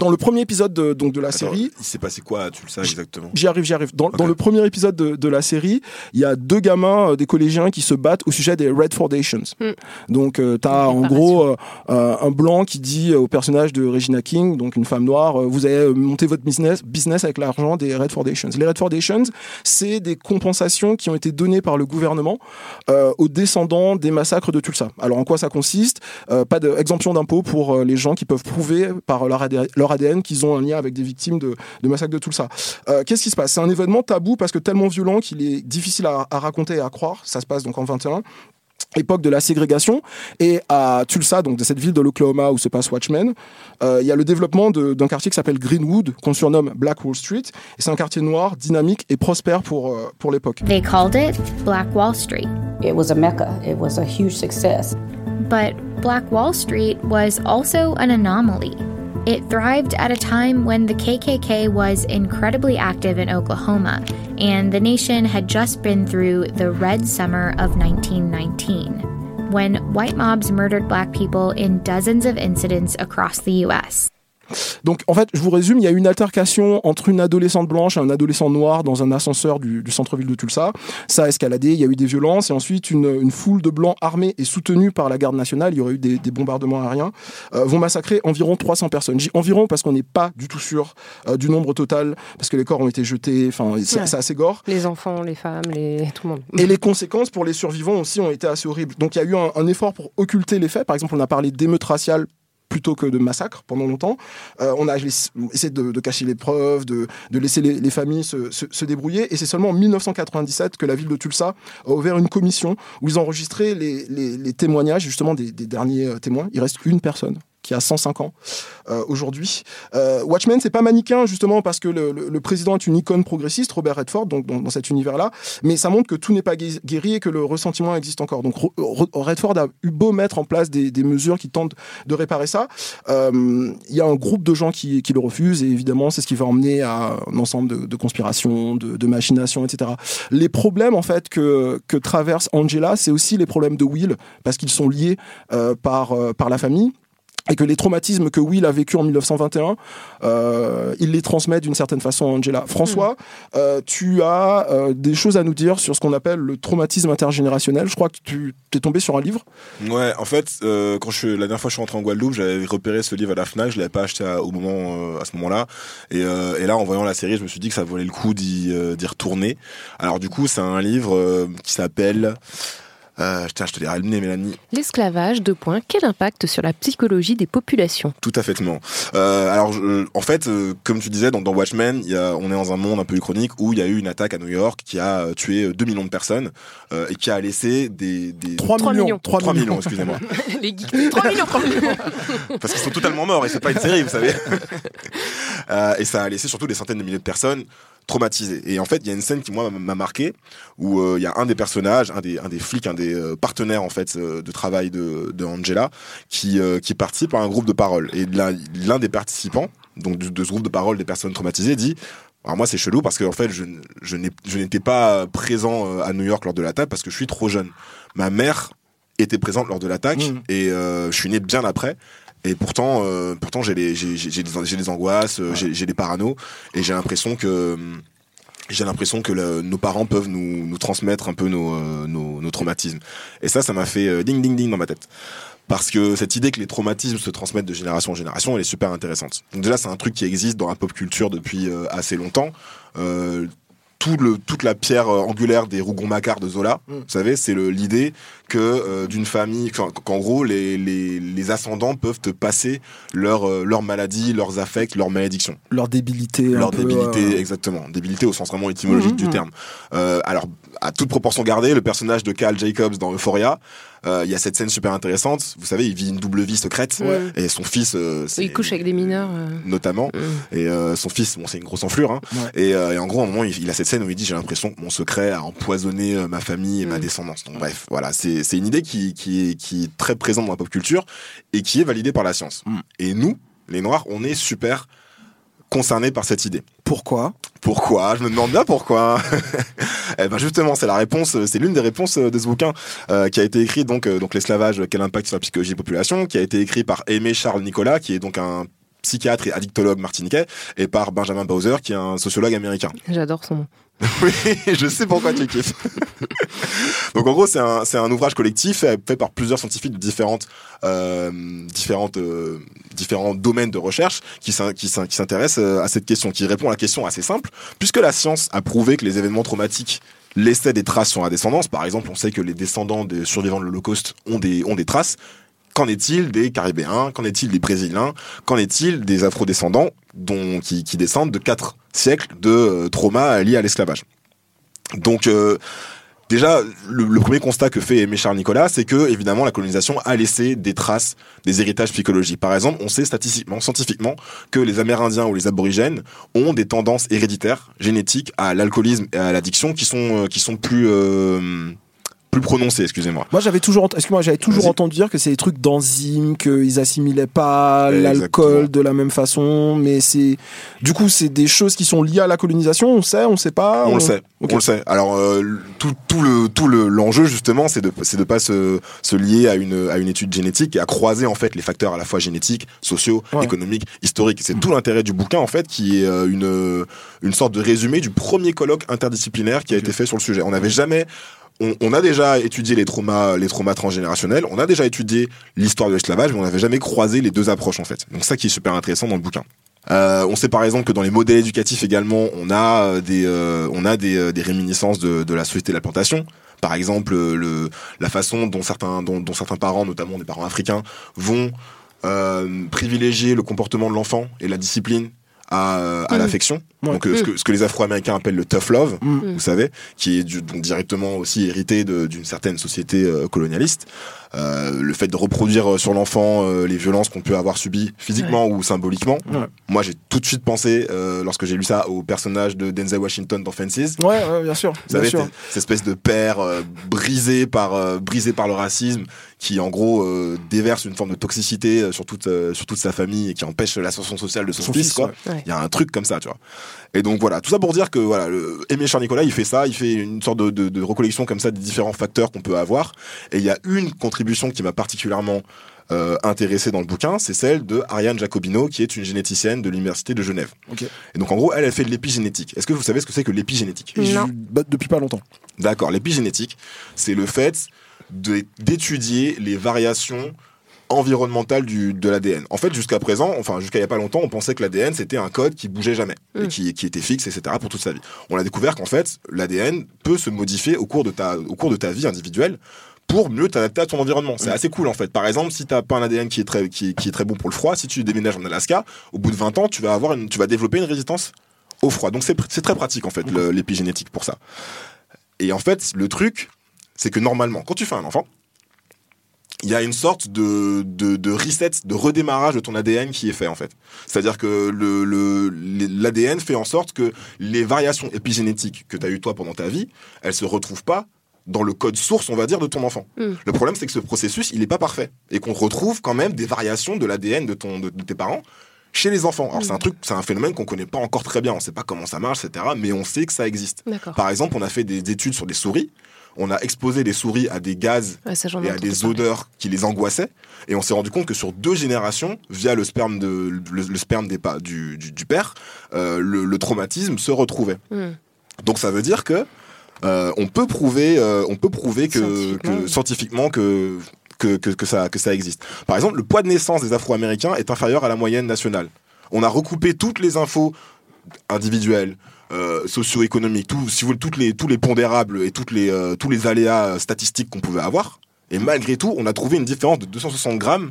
Dans le premier épisode de, donc de la Attends, série, il s'est passé quoi, tu le sais exactement J'y arrive, j'y arrive. Dans, le premier épisode de, de la série, il y a deux gamins, euh, des collégiens, qui se battent au sujet des Red Foundations. Mm. Donc, euh, t'as en Réparation. gros euh, euh, un blanc qui dit au personnage de Regina King, donc une femme noire, euh, vous avez euh, monté votre business, business avec l'argent des Red Foundations. Les Red Foundations, c'est des compensations qui ont été données par le gouvernement euh, aux descendants des massacres de Tulsa. Alors, en quoi ça consiste? Euh, Pas d'exemption d'impôt pour euh, les gens qui peuvent prouver par leur ADN, leur ADN qu'ils ont un lien avec des victimes de, de massacres de Tulsa. Euh, Qu'est-ce qui se passe? C'est un événement tabou parce que tellement violent qu'il est difficile à, à raconter et à croire. Ça se passe donc en 21 époque de la ségrégation et à Tulsa donc de cette ville de l'Oklahoma où se passe Watchmen euh, il y a le développement de- d'un quartier qui s'appelle Greenwood qu'on surnomme Black Wall Street et c'est un quartier noir dynamique et prospère pour euh, pour l'époque They called it Black Wall Street. It was a mecca. It was a huge success. But Black Wall Street was also an anomaly. It thrived at a time when the KKK was incredibly active in Oklahoma, and the nation had just been through the Red Summer of 1919, when white mobs murdered black people in dozens of incidents across the U.S. Donc en fait, je vous résume, il y a eu une altercation entre une adolescente blanche et un adolescent noir dans un ascenseur du, du centre-ville de Tulsa. Ça a escaladé, il y a eu des violences et ensuite une, une foule de blancs armés et soutenus par la garde nationale, il y aurait eu des, des bombardements aériens, euh, vont massacrer environ 300 personnes. J'ai environ parce qu'on n'est pas du tout sûr euh, du nombre total, parce que les corps ont été jetés, enfin c'est Ouais. c'est assez gore. Les enfants, les femmes, les... tout le monde. Et les conséquences pour les survivants aussi ont été assez horribles. Donc il y a eu un, un effort pour occulter les faits. Par exemple, on a parlé d'émeutes raciales plutôt que de massacres pendant longtemps. Euh, on a essayé de, cacher les preuves, de, laisser les, les familles se, débrouiller. Et c'est seulement en 1997 que la ville de Tulsa a ouvert une commission où ils ont enregistré les, témoignages justement des, des derniers euh, témoins. Il reste une personne qui a 105 ans euh, aujourd'hui. Euh, Watchmen, c'est pas manichéen justement parce que le, président est une icône progressiste, Robert Redford, donc dans, cet univers-là, mais ça montre que tout n'est pas gué- guéri et que le ressentiment existe encore. Donc Redford a eu beau mettre en place des, mesures qui tentent de réparer ça, euh, il y a un groupe de gens qui, le refusent et évidemment c'est ce qui va emmener à un ensemble de, conspirations, de, machinations, etc. Les problèmes en fait que, traverse Angela, c'est aussi les problèmes de Will parce qu'ils sont liés euh, par la famille et que les traumatismes que Will a vécu en 1921, euh, il les transmet d'une certaine façon à Angela. François, euh, tu as euh, des choses à nous dire sur ce qu'on appelle le traumatisme intergénérationnel. Je crois que tu t'es tombé sur un livre. Ouais, en fait, euh, quand je la dernière fois que je suis rentré en Guadeloupe, j'avais repéré ce livre à la Fnac, je l'avais pas acheté à, au moment, euh, à ce moment-là. Et, euh, et là, en voyant la série, je me suis dit que ça valait le coup d'y euh, retourner. Alors du coup, c'est un livre euh, qui s'appelle... Euh, tiens, je te dirai nez, Mélanie. L'esclavage, deux points. Quel impact sur la psychologie des populations? Tout à fait. Euh, alors, je- en fait, euh, comme tu disais, dans, dans Watchmen, il y a, on est dans un monde un peu chronique où il y a eu une attaque à New York qui a euh, tué 2 millions de personnes euh, et qui a laissé des... des 3, Trois millions. millions. 3 3 millions. millions, excusez-moi. *laughs* Les geeks. 3 millions, *laughs* 3 millions. Parce qu'ils sont totalement morts et c'est pas une série, vous savez. *laughs* Euh, et ça a laissé surtout des centaines de milliers de personnes traumatisées. Et en fait, il y a une scène qui moi m'a- m'a marqué où euh, il y a un des personnages, un des un des flics, un des euh, partenaires en fait euh, de travail de, de Angela qui euh, qui participe à un groupe de parole. Et l'un des participants, donc de, de ce groupe de parole des personnes traumatisées, dit alors moi c'est chelou parce que en fait je je n'ai- je n'étais pas présent à New York lors de l'attaque parce que je suis trop jeune. Ma mère était présente lors de l'attaque Mhm. et euh, je suis né bien après. Et pourtant, euh, pourtant j'ai des, j'ai des angoisses, euh, j'ai des paranos, et j'ai l'impression que hum, j'ai l'impression que le- nos parents peuvent nous, nous transmettre un peu nos, euh, nos, nos traumatismes. Et ça, ça m'a fait euh, ding ding ding dans ma tête. Parce que cette idée que les traumatismes se transmettent de génération en génération, elle est super intéressante. Donc déjà, c'est un truc qui existe dans la pop culture depuis euh, assez longtemps. Euh, tout le, toute la pierre euh, angulaire des Rougon-Macquart de Zola. Mm. Vous savez, c'est le- l'idée que euh, d'une famille, qu'en qu'en gros, les, les, les ascendants peuvent te passer leur, euh, leur maladie, leurs affects, leurs malédictions. Leur débilité. Leur peu, débilité, euh, exactement. Débilité au sens vraiment étymologique Mhm. du terme. Euh, alors, à toute proportion gardée, le personnage de Cal Jacobs dans Euphoria, euh, il y a cette scène super intéressante. Vous savez, il vit une double vie secrète. Ouais. Et son fils, euh, c'est- Il couche avec des mineurs. euh. notamment. Mm. Et euh, son fils, bon, c'est une grosse enflure. Hein. Ouais. Et, euh, et en gros, à un moment, il, il a cette scène où il dit J'ai l'impression que mon secret a empoisonné euh, ma famille et ma Mm. descendance. Donc, bref, voilà, c'est c'est une idée qui, qui, est, qui est très présente dans la pop culture et qui est validée par la science. Mm. Et nous, les Noirs, on est super concernés par cette idée. Pourquoi? Pourquoi? Je me demande bien pourquoi. *laughs* eh ben justement, c'est la réponse, c'est l'une des réponses euh, de ce bouquin euh, qui a été écrit donc euh, donc l'esclavage quel impact sur la psychologie des populations, qui a été écrit par Aimé Charles Nicolas, qui est donc un psychiatre et addictologue martiniquais, et par Benjamin Bowser, qui est un sociologue américain. J'adore son nom. *laughs* Oui, je sais pourquoi tu kiffes. *laughs* Donc en gros, c'est un, un ouvrage collectif fait, fait par plusieurs scientifiques de différentes, euh, différentes, euh, différents domaines de recherche qui, s'in- qui, s'in- qui s'intéressent euh, à cette question, qui répond à la question assez simple, puisque la science a prouvé que les événements traumatiques laissaient des traces sur la descendance. Par exemple, on sait que les descendants des survivants de l'Holocauste ont des, ont des traces. Qu'en est-il des Caribéens? Qu'en est-il des Brésiliens? Qu'en est-il des Afro-descendants dont, qui, descendent de quatre siècles de euh, traumas liés à l'esclavage? Donc, euh, déjà, le, le premier constat que fait Aimé Charles Nicolas, c'est que, évidemment, la colonisation a laissé des traces, des héritages psychologiques. Par exemple, on sait statistiquement, scientifiquement, que les Amérindiens ou les Aborigènes ont des tendances héréditaires, génétiques, à l'alcoolisme et à l'addiction qui sont, euh, qui sont plus, euh, plus prononcées, excusez-moi. Moi, j'avais toujours, excuse-moi, j'avais toujours entendu dire que c'est des trucs d'enzymes, qu'ils assimilaient pas l'alcool de la même façon, mais c'est, du coup, c'est des choses qui sont liées à la colonisation. On sait, on sait pas. On le sait, on le sait. Alors euh, tout, tout le tout le l'enjeu justement, c'est de c'est de pas se, se lier à une à une étude génétique et à croiser en fait les facteurs à la fois génétiques, sociaux, Ouais. économiques, historiques. C'est tout l'intérêt du bouquin en fait, qui est euh, une une sorte de résumé du premier colloque interdisciplinaire qui a été fait sur le sujet. On n'avait jamais on, on a déjà étudié les traumas, les traumas transgénérationnels. On a déjà étudié l'histoire de l'esclavage, mais on n'avait jamais croisé les deux approches en fait. Donc ça qui est super intéressant dans le bouquin. Euh, on sait par exemple que dans les modèles éducatifs également, on a euh, des, euh, on a des, euh, des réminiscences de, de la société de la plantation. Par exemple, euh, le, la façon dont certains, dont, dont certains parents, notamment des parents africains, vont euh, privilégier le comportement de l'enfant et la discipline à, à Mm. l'affection. Ouais. Donc euh, ce, que, ce que les Afro-Américains appellent le tough love, Mm. vous savez, qui est du- donc directement aussi hérité d'une certaine société euh, colonialiste. Euh, le fait de reproduire euh, sur l'enfant euh, les violences qu'on peut avoir subies physiquement ou symboliquement. Ouais. Moi, j'ai tout de suite pensé, lorsque j'ai lu ça, au personnage de Denzel Washington dans Fences. Ouais, ouais, bien sûr. Vous bien savez, sûr. cette, espèce de père brisé par brisé par le racisme, qui en gros euh, déverse une forme de toxicité sur toute euh, sur toute sa famille et qui empêche l'ascension sociale de son, Son fils. ouais. Il y a un truc comme ça, tu vois. Et donc voilà, tout ça pour dire que voilà, le Aimé Charles Nicolas, il fait ça, il fait une sorte de, de, de recollection comme ça des différents facteurs qu'on peut avoir. Et il y a une contribution qui m'a particulièrement euh, intéressé dans le bouquin, c'est celle de Ariane Jacobino, qui est une généticienne de l'université de Genève. Et donc en gros, elle, elle fait de l'épigénétique. Est-ce que vous savez ce que c'est que l'épigénétique? Non. bah, depuis pas longtemps. D'accord, l'épigénétique, c'est le fait de- d'étudier les variations environnementales du, de l'ADN. En fait, jusqu'à présent, enfin jusqu'à il y a pas longtemps, on pensait que l'ADN c'était un code qui bougeait jamais et Mm. qui, qui était fixe, etc. pour toute sa vie. On a découvert qu'en fait, l'ADN peut se modifier au cours de ta, au cours de ta vie individuelle pour mieux t'adapter à ton environnement. C'est assez cool en fait. Par exemple, si t'as pas un ADN qui est très qui, qui est très bon pour le froid, si tu déménages en Alaska, au bout de 20 ans, tu vas avoir une, tu vas développer une résistance au froid. Donc c'est très pratique en fait le- l'épigénétique pour ça. Et en fait, le truc, c'est que normalement, quand tu fais un enfant, il y a une sorte de, de, de reset, de redémarrage de ton ADN qui est fait en fait. C'est-à-dire que le, le, l'ADN fait en sorte que les variations épigénétiques que tu as eues toi pendant ta vie, elles se retrouvent pas dans le code source, on va dire, de ton enfant. Mm. Le problème, c'est que ce processus, il n'est pas parfait. Et qu'on retrouve quand même des variations de l'ADN de, ton, de, de tes parents chez les enfants. Alors, c'est un truc, c'est un phénomène qu'on connaît pas encore très bien. On sait pas comment ça marche, etc. Mais on sait que ça existe. Par exemple, on a fait des études sur des souris. On a exposé des souris à des gaz Ouais, ça, et à des parler. odeurs qui les angoissaient. Et on s'est rendu compte que sur deux générations, via le sperme, de, le, le sperme des, du, du, du père, euh, le, le traumatisme se retrouvait. Hmm. Donc ça veut dire que euh, on peut prouver, euh, on peut prouver que Scientifiquement. que- scientifiquement que que, que, que ça, que ça existe. Par exemple, le poids de naissance des Afro-Américains est inférieur à la moyenne nationale. On a recoupé toutes les infos individuelles, euh, socio-économiques, tout, si vous voulez, toutes les, tous les pondérables et toutes les, tous les aléas statistiques qu'on pouvait avoir. Et malgré tout, on a trouvé une différence de 260 grammes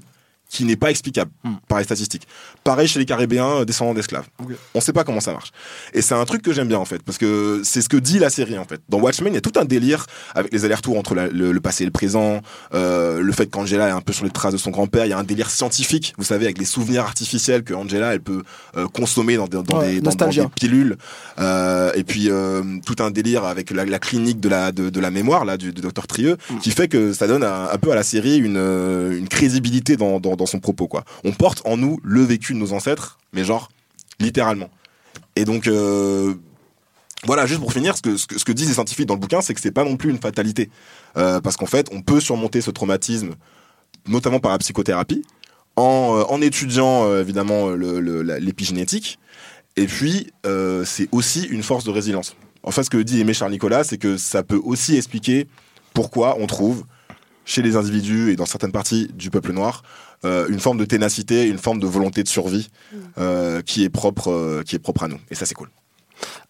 qui n'est pas explicable Hmm. par les statistiques. Pareil chez les Caribéens euh, descendants d'esclaves. On sait pas comment ça marche. Et c'est un truc que j'aime bien en fait, parce que c'est ce que dit la série en fait. Dans Watchmen, il y a tout un délire avec les allers-retours entre la- le, le passé et le présent, euh, le fait qu'Angela est un peu sur les traces de son grand-père. Il y a un délire scientifique, vous savez, avec les souvenirs artificiels que Angela elle peut euh, consommer dans, des- dans, Ouais, des, dans- dans nostalgia. des pilules. Euh, et puis tout un délire avec la, la clinique de la de, de la mémoire là du, docteur Trieux, Mm. qui fait que ça donne un, un peu à la série une, une crédibilité dans, dans, dans son propos quoi. On porte en nous le vécu de nos ancêtres, mais genre littéralement. Et donc euh, voilà, juste pour finir, ce que, ce que, disent les scientifiques dans le bouquin, c'est que c'est pas non plus une fatalité. Euh, parce qu'en fait, on peut surmonter ce traumatisme, notamment par la psychothérapie, en, euh, en étudiant évidemment l'épigénétique. Et puis, c'est aussi une force de résilience. En fait, ce que dit Aimé Charles Nicolas, c'est que ça peut aussi expliquer pourquoi on trouve chez les individus et dans certaines parties du peuple noir euh, une forme de ténacité, une forme de volonté de survie euh, qui est propre, euh, qui est propre à nous. Et ça, c'est cool.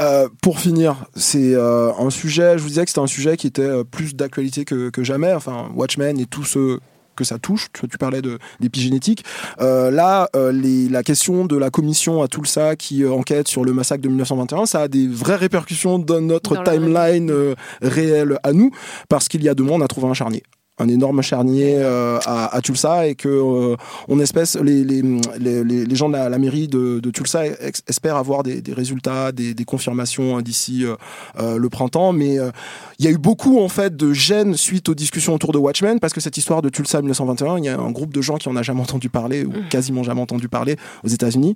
Euh, pour finir, c'est euh, un sujet, je vous disais que c'était un sujet qui était euh, plus d'actualité que, que jamais, enfin Watchmen et tout ce que ça touche, tu, tu parlais de l'épigénétique. Euh, là, euh, les- la question de la commission à Tulsa qui euh, enquête sur le massacre de 1921, ça a des vraies répercussions dans notre Dans timeline euh, réelle à nous, parce qu'il y a deux mois, on a trouvé un charnier un énorme charnier euh, à, à Tulsa et que euh, on espèce les, les, les, les- gens de la, la mairie de, de Tulsa ex- espèrent avoir des, des résultats, des, des confirmations hein, d'ici euh, euh, le printemps. Mais euh, il y a eu beaucoup en fait de gêne suite aux discussions autour de Watchmen parce que cette histoire de Tulsa 1921, il y a un groupe de gens qui en a jamais entendu parler ou quasiment jamais entendu parler aux États-Unis.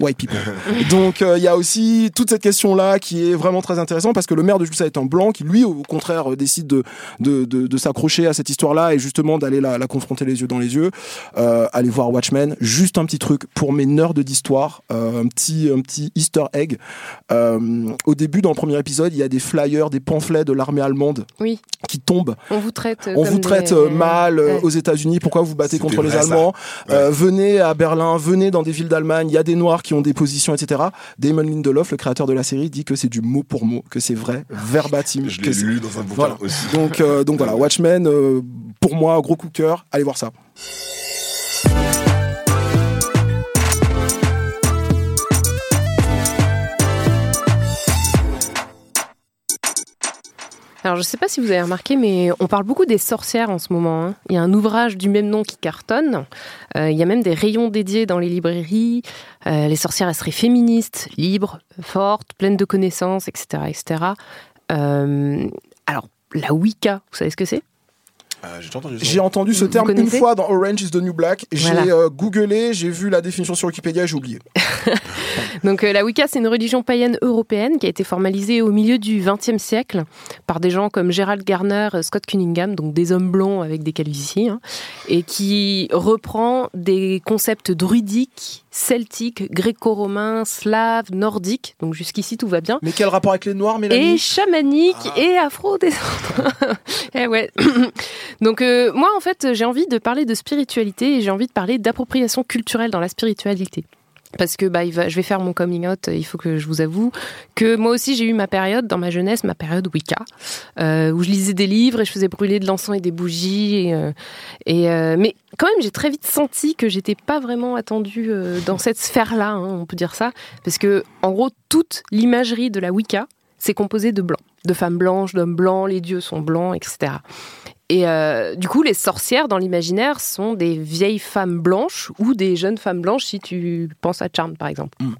White people. *laughs* Donc euh, il y a aussi toute cette question là qui est vraiment très intéressante parce que le maire de Tulsa est un blanc qui lui au contraire euh, décide de de, de, de s'accrocher à cette histoire là et justement d'aller la, la confronter les yeux dans les yeux. Euh, aller voir Watchmen. Juste un petit truc pour mes nerds d'histoire, euh, un petit un petit Easter egg. Euh, au début dans le premier épisode il y a des flyers, des pamphlets de l'armée allemande Oui. qui tombent On vous traite. on comme vous traite des- mal Ouais. aux États-Unis. Pourquoi vous battez contre les. Allemands? Ouais. Euh, Venez à Berlin, venez dans des villes d'Allemagne. Il y a des Noirs qui ont des positions, etc. Damon Lindelof, le créateur de la série, dit que c'est du mot pour mot, que c'est vrai, verbatim. Je l'ai lu dans un bouquin Voilà. aussi. Donc, euh, donc voilà, Watchmen, euh, pour moi, gros coup de cœur. Allez voir ça. Alors, je sais pas si vous avez remarqué, mais on parle beaucoup des sorcières en ce moment. hein. Il y a un ouvrage du même nom qui cartonne. Euh, il y a même des rayons dédiés dans les librairies. Euh, les sorcières, elles seraient féministes, libres, fortes, pleines de connaissances, etc. etc. Euh, alors, la Wicca, vous savez ce que c'est? Euh, J'ai entendu ça. J'ai entendu ce terme une fois dans Orange is the New Black. J'ai Voilà. euh, googlé, j'ai vu la définition sur Wikipédia et j'ai oublié. *laughs* Donc euh, la Wicca, c'est une religion païenne européenne qui a été formalisée au milieu du XXe siècle par des gens comme Gerald Garner, euh, Scott Cunningham, donc des hommes blonds avec des calvities, hein, et qui reprend des concepts druidiques, celtiques, gréco-romains, slaves, nordiques. Donc jusqu'ici tout va bien. Mais quel rapport avec les Noirs, Mélanie? Et chamanique Ah. et afro-descendant. *laughs* eh ouais. Donc euh, moi en fait j'ai envie de parler de spiritualité et j'ai envie de parler d'appropriation culturelle dans la spiritualité. Parce que bah, je vais faire mon coming out, il faut que je vous avoue que moi aussi j'ai eu ma période dans ma jeunesse, ma période Wicca, euh, où je lisais des livres et je faisais brûler de l'encens et des bougies. Et, euh, mais quand même j'ai très vite senti que j'étais pas vraiment attendue dans cette sphère-là, hein, on peut dire ça, parce que en gros toute l'imagerie de la Wicca c'est composé de blancs, de femmes blanches, d'hommes blancs, les dieux sont blancs, etc. Et euh, du coup, les sorcières dans l'imaginaire sont des vieilles femmes blanches ou des jeunes femmes blanches, si tu penses à Charm, par exemple. Mm.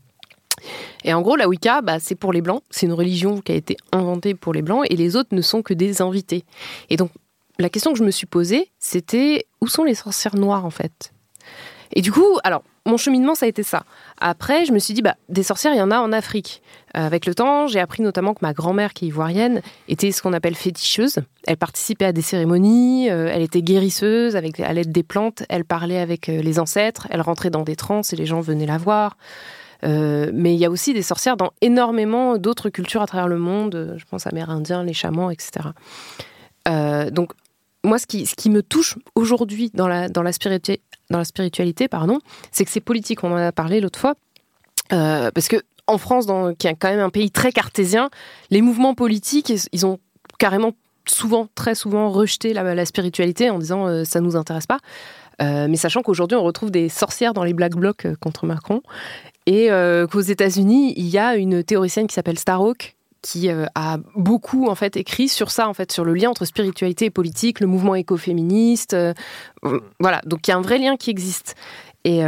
Et en gros, la Wicca, bah, c'est pour les blancs. C'est une religion qui a été inventée pour les blancs et les autres ne sont que des invités. Et donc, la question que je me suis posée, c'était où sont les sorcières noires en fait? Et du coup, alors, mon cheminement, ça a été ça. Après, je me suis dit, bah, des sorcières, il y en a en Afrique. Avec le temps, j'ai appris notamment que ma grand-mère, qui est ivoirienne, était ce qu'on appelle féticheuse. Elle participait à des cérémonies, euh, elle était guérisseuse avec, à l'aide des plantes, elle parlait avec euh, les ancêtres, elle rentrait dans des transes et les gens venaient la voir. Euh, mais il y a aussi des sorcières dans énormément d'autres cultures à travers le monde. Je pense Amérindiens, les chamans, etc. Donc, moi, ce qui, me touche aujourd'hui dans la, dans, la spiritualité, pardon, c'est que c'est politique. On en a parlé l'autre fois. Parce que en France, dans, qui est quand même un pays très cartésien, les mouvements politiques, ils ont carrément souvent, très souvent, rejeté la, spiritualité en disant euh, ça nous intéresse pas. Euh, mais sachant qu'aujourd'hui, on retrouve des sorcières dans les Black Blocs euh, contre Macron. Et qu'aux États-Unis, il y a une théoricienne qui s'appelle Starhawk, qui a beaucoup en fait écrit sur ça en fait sur le lien entre spiritualité et politique, le mouvement écoféministe, voilà donc il y a un vrai lien qui existe. Et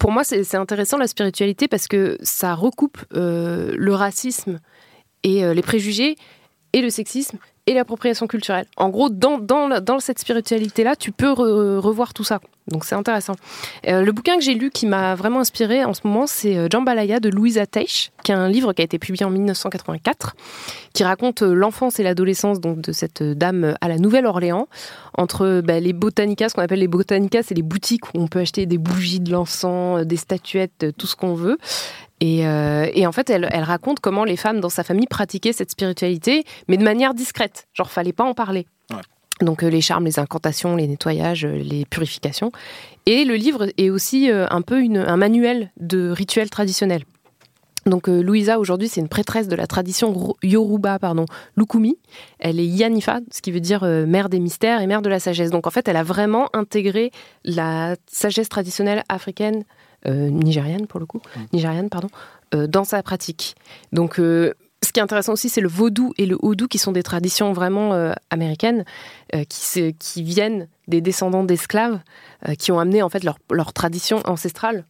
pour moi c'est intéressant la spiritualité parce que ça recoupe le racisme et les préjugés et le sexisme et l'appropriation culturelle. En gros, dans, dans, dans cette spiritualité-là, tu peux revoir tout ça. Donc c'est intéressant. Euh, le bouquin que j'ai lu qui m'a vraiment inspiré en ce moment, c'est euh, Jambalaya de Louisa Teich, qui est un livre qui a été publié en 1984, qui raconte euh, l'enfance et l'adolescence donc de cette dame à la Nouvelle-Orléans, entre bah, les botanicas, ce qu'on appelle les botanicas, c'est les boutiques où on peut acheter des bougies, de l'encens, des statuettes, tout ce qu'on veut. Et, et, en fait, elle, elle, raconte comment les femmes dans sa famille pratiquaient cette spiritualité, mais de manière discrète. Genre, fallait pas en parler. Donc les charmes, les incantations, les nettoyages, les purifications. Et le livre est aussi un peu une, un manuel de rituels traditionnels. Donc Louisa aujourd'hui c'est une prêtresse de la tradition Yoruba pardon Lukumi. Elle est Yanifa, ce qui veut dire mère des mystères et mère de la sagesse. Donc en fait elle a vraiment intégré la sagesse traditionnelle africaine nigérienne pour le coup, nigériane pardon, dans sa pratique. Donc ce qui est intéressant aussi, c'est le vaudou et le houdou, qui sont des traditions vraiment euh, américaines, euh, qui, qui, viennent des descendants d'esclaves, euh, qui ont amené en fait leur, leur tradition ancestrale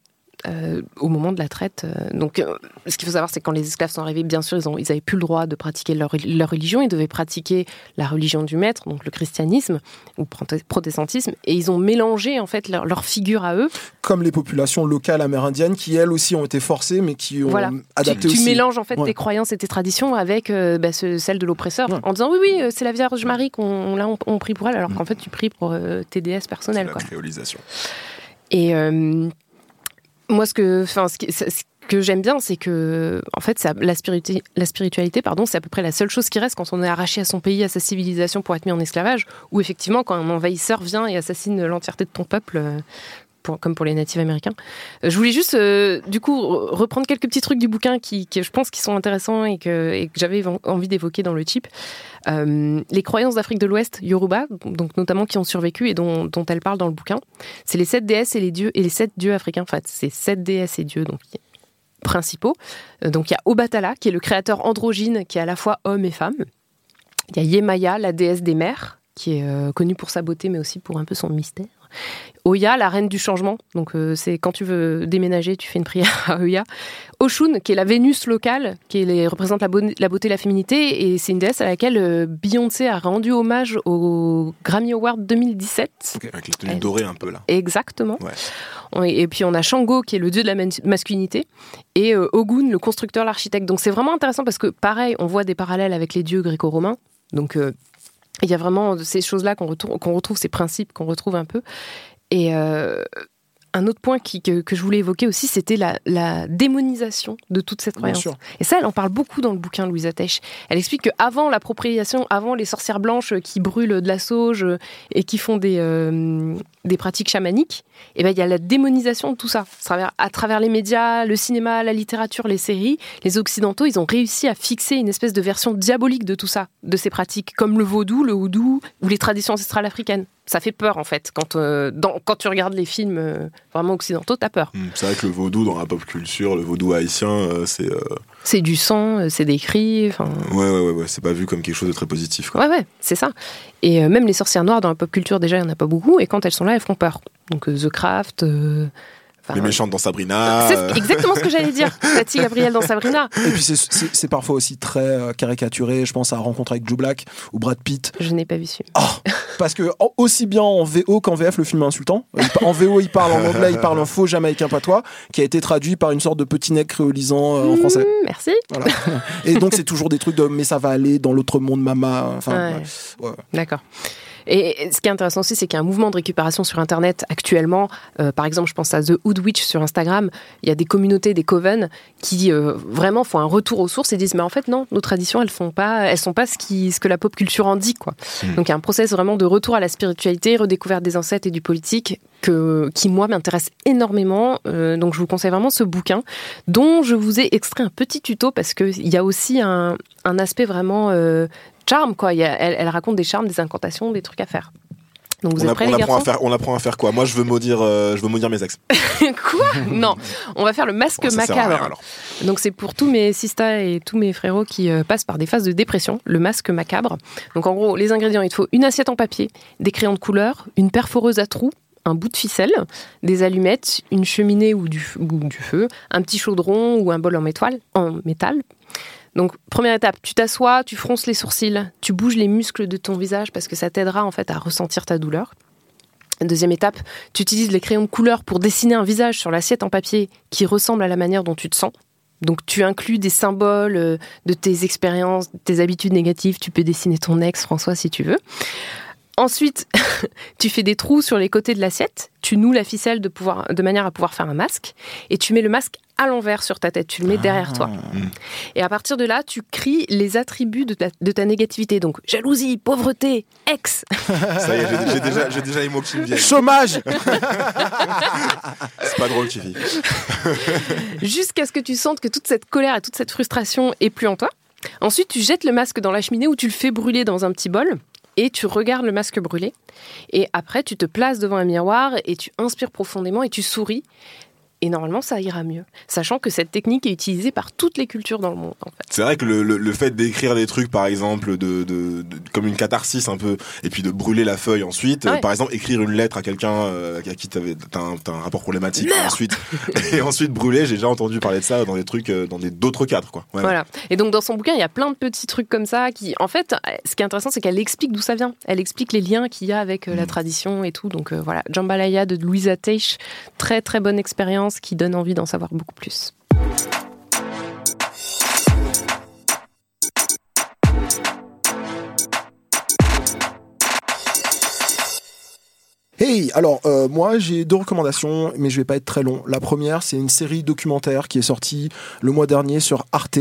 euh, au moment de la traite. Euh, donc, euh, ce qu'il faut savoir, c'est que quand les esclaves sont arrivés, bien sûr, ils n'avaient ils plus le droit de pratiquer leur, leur, religion. Ils devaient pratiquer la religion du maître, donc le christianisme ou protestantisme, et ils ont mélangé en fait leur, leur figure à eux. Comme les populations locales amérindiennes, qui elles aussi ont été forcées, mais qui ont voilà. adapté tu, aussi. Tu mélanges en fait tes croyances et tes traditions avec bah, ce, celles de l'oppresseur, en disant oui, oui, c'est la Vierge Marie qu'on on, on, prie pour elle, alors qu'en fait tu pries pour tes déesses personnelles. La quoi. créolisation. Et moi, ce que, enfin, ce, que j'aime bien, c'est que, en fait, la, spiritualité, la spiritualité, pardon, c'est à peu près la seule chose qui reste quand on est arraché à son pays, à sa civilisation pour être mis en esclavage, ou effectivement, quand un envahisseur vient et assassine l'entièreté de ton peuple, comme pour les natifs américains. Je voulais juste, euh, du coup, reprendre quelques petits trucs du bouquin qui, je pense, qui sont intéressants et que, j'avais envie d'évoquer dans le chip. Euh, les croyances d'Afrique de l'Ouest, Yoruba, donc notamment qui ont survécu et dont, elle parle dans le bouquin, c'est les sept déesses et les sept dieux africains. En fait, c'est sept déesses et dieux, donc principaux. Euh, donc il y a Obatala, qui est le créateur androgyne, qui est à la fois homme et femme. Il y a Yemaya, la déesse des mers, qui est euh, connue pour sa beauté, mais aussi pour un peu son mystère. Oya, la reine du changement. Donc, euh, c'est quand tu veux déménager, tu fais une prière *laughs* à Oya. Oshun, qui est la Vénus locale, qui représente la, la, beauté et la féminité. Et c'est une déesse à laquelle euh, Beyoncé a rendu hommage au Grammy Award 2017. Okay, avec les tenues dorées un peu, là. Exactement. Ouais. Et puis, on a Shango, qui est le dieu de la masculinité. Et euh, Ogun, le constructeur, l'architecte. Donc, c'est vraiment intéressant parce que, pareil, on voit des parallèles avec les dieux gréco-romains. Donc, il y a vraiment ces choses-là qu'on retrouve, qu'on retrouve, ces principes qu'on retrouve un peu. Et euh, un autre point qui, que, que, je voulais évoquer aussi, c'était la, la, démonisation de toute cette croyance. Et ça, elle en parle beaucoup dans le bouquin, Louisa Teich. Elle explique qu'avant l'appropriation, avant les sorcières blanches qui brûlent de la sauge et qui font des, euh, des pratiques chamaniques, et eh ben, il y a la démonisation de tout ça. À travers, à travers les médias, le cinéma, la littérature, les séries, les Occidentaux, ils ont réussi à fixer une espèce de version diabolique de tout ça, de ces pratiques, comme le vaudou, le houdou ou les traditions ancestrales africaines. Ça fait peur en fait. Quand, euh, dans, quand tu regardes les films euh, vraiment occidentaux, t'as peur. Mmh, c'est vrai que le vaudou dans la pop culture, le vaudou haïtien, euh, c'est. C'est du sang, c'est des cris. Ouais, ouais, ouais, ouais. c'est pas vu comme quelque chose de très positif. Quoi. Ouais, ouais, c'est ça. Et même les sorcières noires dans la pop culture, déjà, il n'y en a pas beaucoup. Et quand elles sont là, elles font peur. Donc The Craft. Enfin, les méchantes dans Sabrina. C'est exactement ce que j'allais dire. *laughs* Tati Gabriel dans Sabrina. Et puis c'est parfois aussi très caricaturé. Je pense à Rencontre avec Joe Black ou Brad Pitt. Je n'ai pas vu celui oh, Parce que aussi bien en VO qu'en VF, le film est insultant. En VO, il parle en anglais, il parle un faux jamaïcain patois qui a été traduit par une sorte de petit nec créolisant euh, en français. Mmh, merci. Voilà. Et donc c'est toujours des trucs de mais ça va aller dans l'autre monde, mama. Enfin, ouais. Ouais. D'accord. Et ce qui est intéressant aussi, c'est qu'il y a un mouvement de récupération sur Internet actuellement. Euh, par exemple, je pense à The Hood Witch sur Instagram. Il y a des communautés, des coven, qui euh, vraiment font un retour aux sources et disent mais en fait non, nos traditions elles font pas, elles sont pas ce qui, ce que la pop culture en dit quoi. Hmm. Donc il y a un process vraiment de retour à la spiritualité, redécouverte des ancêtres et du politique que, qui moi m'intéresse énormément. Euh, donc je vous conseille vraiment ce bouquin dont je vous ai extrait un petit tuto parce que il y a aussi un, un aspect vraiment euh, charme quoi. Elle, elle raconte des charmes, des incantations, des trucs à faire. Donc vous On, êtes prêts on les apprend à faire, on apprend à faire quoi? Moi, je veux maudire, euh, je veux maudire mes ex. *laughs* Quoi? Non, on va faire le masque Bon, rien, macabre. alors. Donc c'est pour tous mes sistas et tous mes frérots qui euh, passent par des phases de dépression, le masque macabre. Donc en gros, les ingrédients, il te faut une assiette en papier, des crayons de couleur, une perforeuse à trous, un bout de ficelle, des allumettes, une cheminée ou du, ou du feu, un petit chaudron ou un bol en métal. En métal. Donc première étape, tu t'assois, tu fronces les sourcils, tu bouges les muscles de ton visage parce que ça t'aidera en fait à ressentir ta douleur. Deuxième étape, tu utilises les crayons de couleur pour dessiner un visage sur l'assiette en papier qui ressemble à la manière dont tu te sens. Donc tu inclus des symboles euh, de tes expériences, tes habitudes négatives. Tu peux dessiner ton ex, François, si tu veux. Ensuite, *laughs* tu fais des trous sur les côtés de l'assiette, tu noues la ficelle de, pouvoir, de manière à pouvoir faire un masque, et tu mets le masque à l'envers sur ta tête, tu le mets derrière toi. Et à partir de là, tu cries les attributs de ta, de ta négativité. Donc jalousie, pauvreté, ex. *laughs* Ça y est, j'ai- déjà, les mots qui me viennent. Chômage *laughs* C'est pas drôle, Kifi. jusqu'à ce que tu sentes que toute cette colère et toute cette frustration est plus en toi. Ensuite, tu jettes le masque dans la cheminée ou tu le fais brûler dans un petit bol et tu regardes le masque brûler. Et après, tu te places devant un miroir et tu inspires profondément et tu souris. Et normalement, ça ira mieux. Sachant que cette technique est utilisée par toutes les cultures dans le monde, en fait. C'est vrai que le, le, le fait d'écrire des trucs, par exemple, de, de, de- comme une catharsis un peu, et puis de brûler la feuille ensuite. Ouais. euh, par exemple, écrire une lettre à quelqu'un euh, à qui t'avais t'as un, t'as un rapport problématique. *laughs* Et ensuite, et ensuite brûler. J'ai déjà entendu parler de ça dans des trucs, euh, dans des d'autres cadres, quoi. Ouais. Voilà. Et donc, dans son bouquin, il y a plein de petits trucs comme ça qui, en fait, ce qui est intéressant, c'est qu'elle explique d'où ça vient. Elle explique les liens qu'il y a avec euh, la tradition et tout. Donc, voilà. Jambalaya de Louisa Teich, très, très bonne expérience qui donne envie d'en savoir beaucoup plus. Hey, alors euh, moi j'ai deux recommandations, mais je vais pas être très long. La première, c'est une série documentaire qui est sortie le mois dernier sur Arte.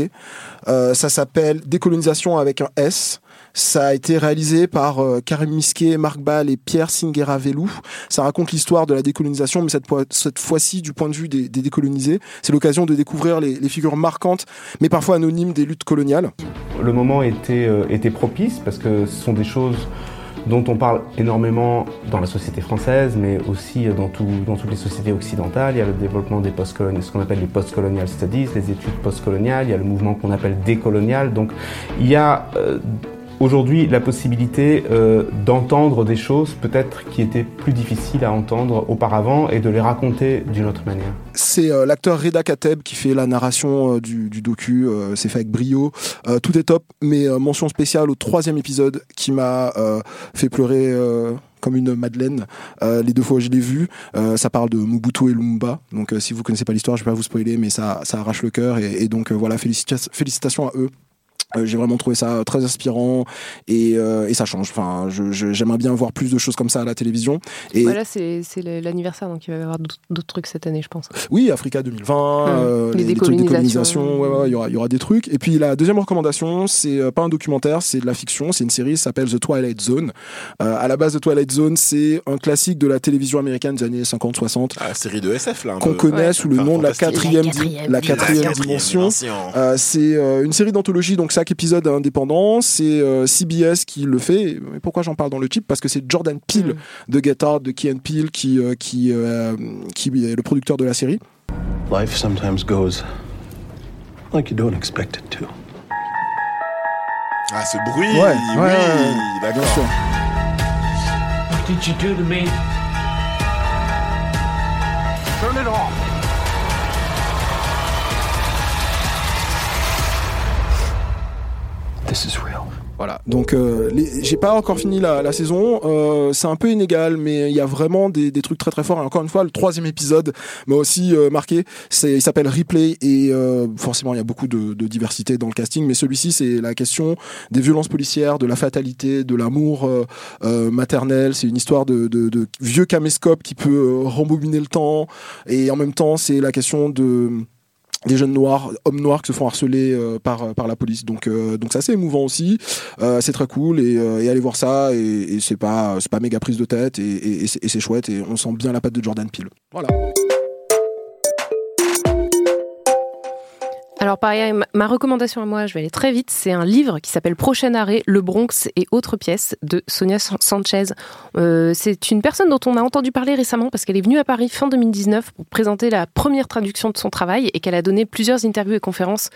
Euh, ça s'appelle Décolonisation avec un S. Ça a été réalisé par euh, Karim Misquet, Marc Ball et Pierre Singera-Velou. Ça raconte l'histoire de la décolonisation, mais cette, fois- cette fois-ci du point de vue des, décolonisés. C'est l'occasion de découvrir les, figures marquantes, mais parfois anonymes des luttes coloniales. Le moment était, euh, était propice parce que ce sont des choses dont on parle énormément dans la société française, mais aussi dans toutes les sociétés occidentales. Il y a le développement des postcoloniales, ce qu'on appelle les postcolonial studies, les études postcoloniales. Il y a le mouvement qu'on appelle décolonial. Donc, il y a euh, aujourd'hui la possibilité euh, d'entendre des choses peut-être qui étaient plus difficiles à entendre auparavant et de les raconter d'une autre manière. C'est euh, l'acteur Reda Kateb qui fait la narration euh, du, docu. c'est fait avec brio. Tout est top, mais mention spéciale au troisième épisode qui m'a fait pleurer. comme une Madeleine, les deux fois où je l'ai vu, ça parle de Mobutu et Lumumba. Donc, si vous connaissez pas l'histoire, je vais pas vous spoiler, mais ça, ça arrache le cœur. Et, donc, voilà, félicita- félicitations à eux. Euh, J'ai vraiment trouvé ça très inspirant et, euh, et ça change. Enfin, je- je- j'aimerais bien voir plus de choses comme ça à la télévision. Et Voilà, c'est l'anniversaire, donc il va y avoir d'autres trucs cette année, je pense. oui, Africa 2020, euh, Les les, trucs de décolonisations. décolonisation, ouais, ouais, il y aura, il y aura des trucs. Et puis la deuxième recommandation, c'est euh, pas un documentaire, c'est de la fiction, c'est une série, ça s'appelle The Twilight Zone. Euh, à la base, The Twilight Zone, c'est un classique de la télévision américaine des années 50-60 Ah, série de SF, là. qu'on connaît Ouais. sous le Enfin, nom de la quatrième, La quatrième la dimension. quatrième La dimension. dimension. Euh, c'est euh, une série d'anthologie, donc chaque épisode indépendant. C'est euh, CBS qui le fait. Et pourquoi j'en parle dans le type Parce que c'est Jordan Peele Mm. de Get Out, de Key and Peele qui, euh, qui, euh, qui est le producteur de la série. Life sometimes goes like you don't expect it to. Ah, ce bruit. Ouais, oui, ouais, ouais, d'accord. Bien sûr. What did you do to me? Turn it off. This is real. Voilà. Donc, euh, j'ai pas encore fini la, la saison. Euh, c'est un peu inégal, mais il y a vraiment des, des trucs très très forts. Et encore une fois, le troisième épisode m'a aussi euh, marqué. Il s'appelle Replay et forcément, il y a beaucoup de, de diversité dans le casting. Mais celui-ci, c'est la question des violences policières, de la fatalité, de l'amour maternel. C'est une histoire de, de, de vieux caméscope qui peut rembobiner le temps. Et en même temps, c'est la question de des jeunes noirs, hommes noirs qui se font harceler euh, par par la police. Donc euh, donc c'est assez émouvant aussi. Euh, c'est très cool et, euh, et allez voir ça et, et c'est pas c'est pas méga prise de tête et, c'est- et c'est chouette et on sent bien la patte de Jordan Peele. Voilà. Alors pareil, ma- ma recommandation à moi, je vais aller très vite, c'est un livre qui s'appelle Prochain arrêt, Le Bronx et autres pièces de Sonia San- Sanchez. Euh, c'est une personne dont on a entendu parler récemment parce qu'elle est venue à Paris fin 2019 pour présenter la première traduction de son travail et qu'elle a donné plusieurs interviews et conférences.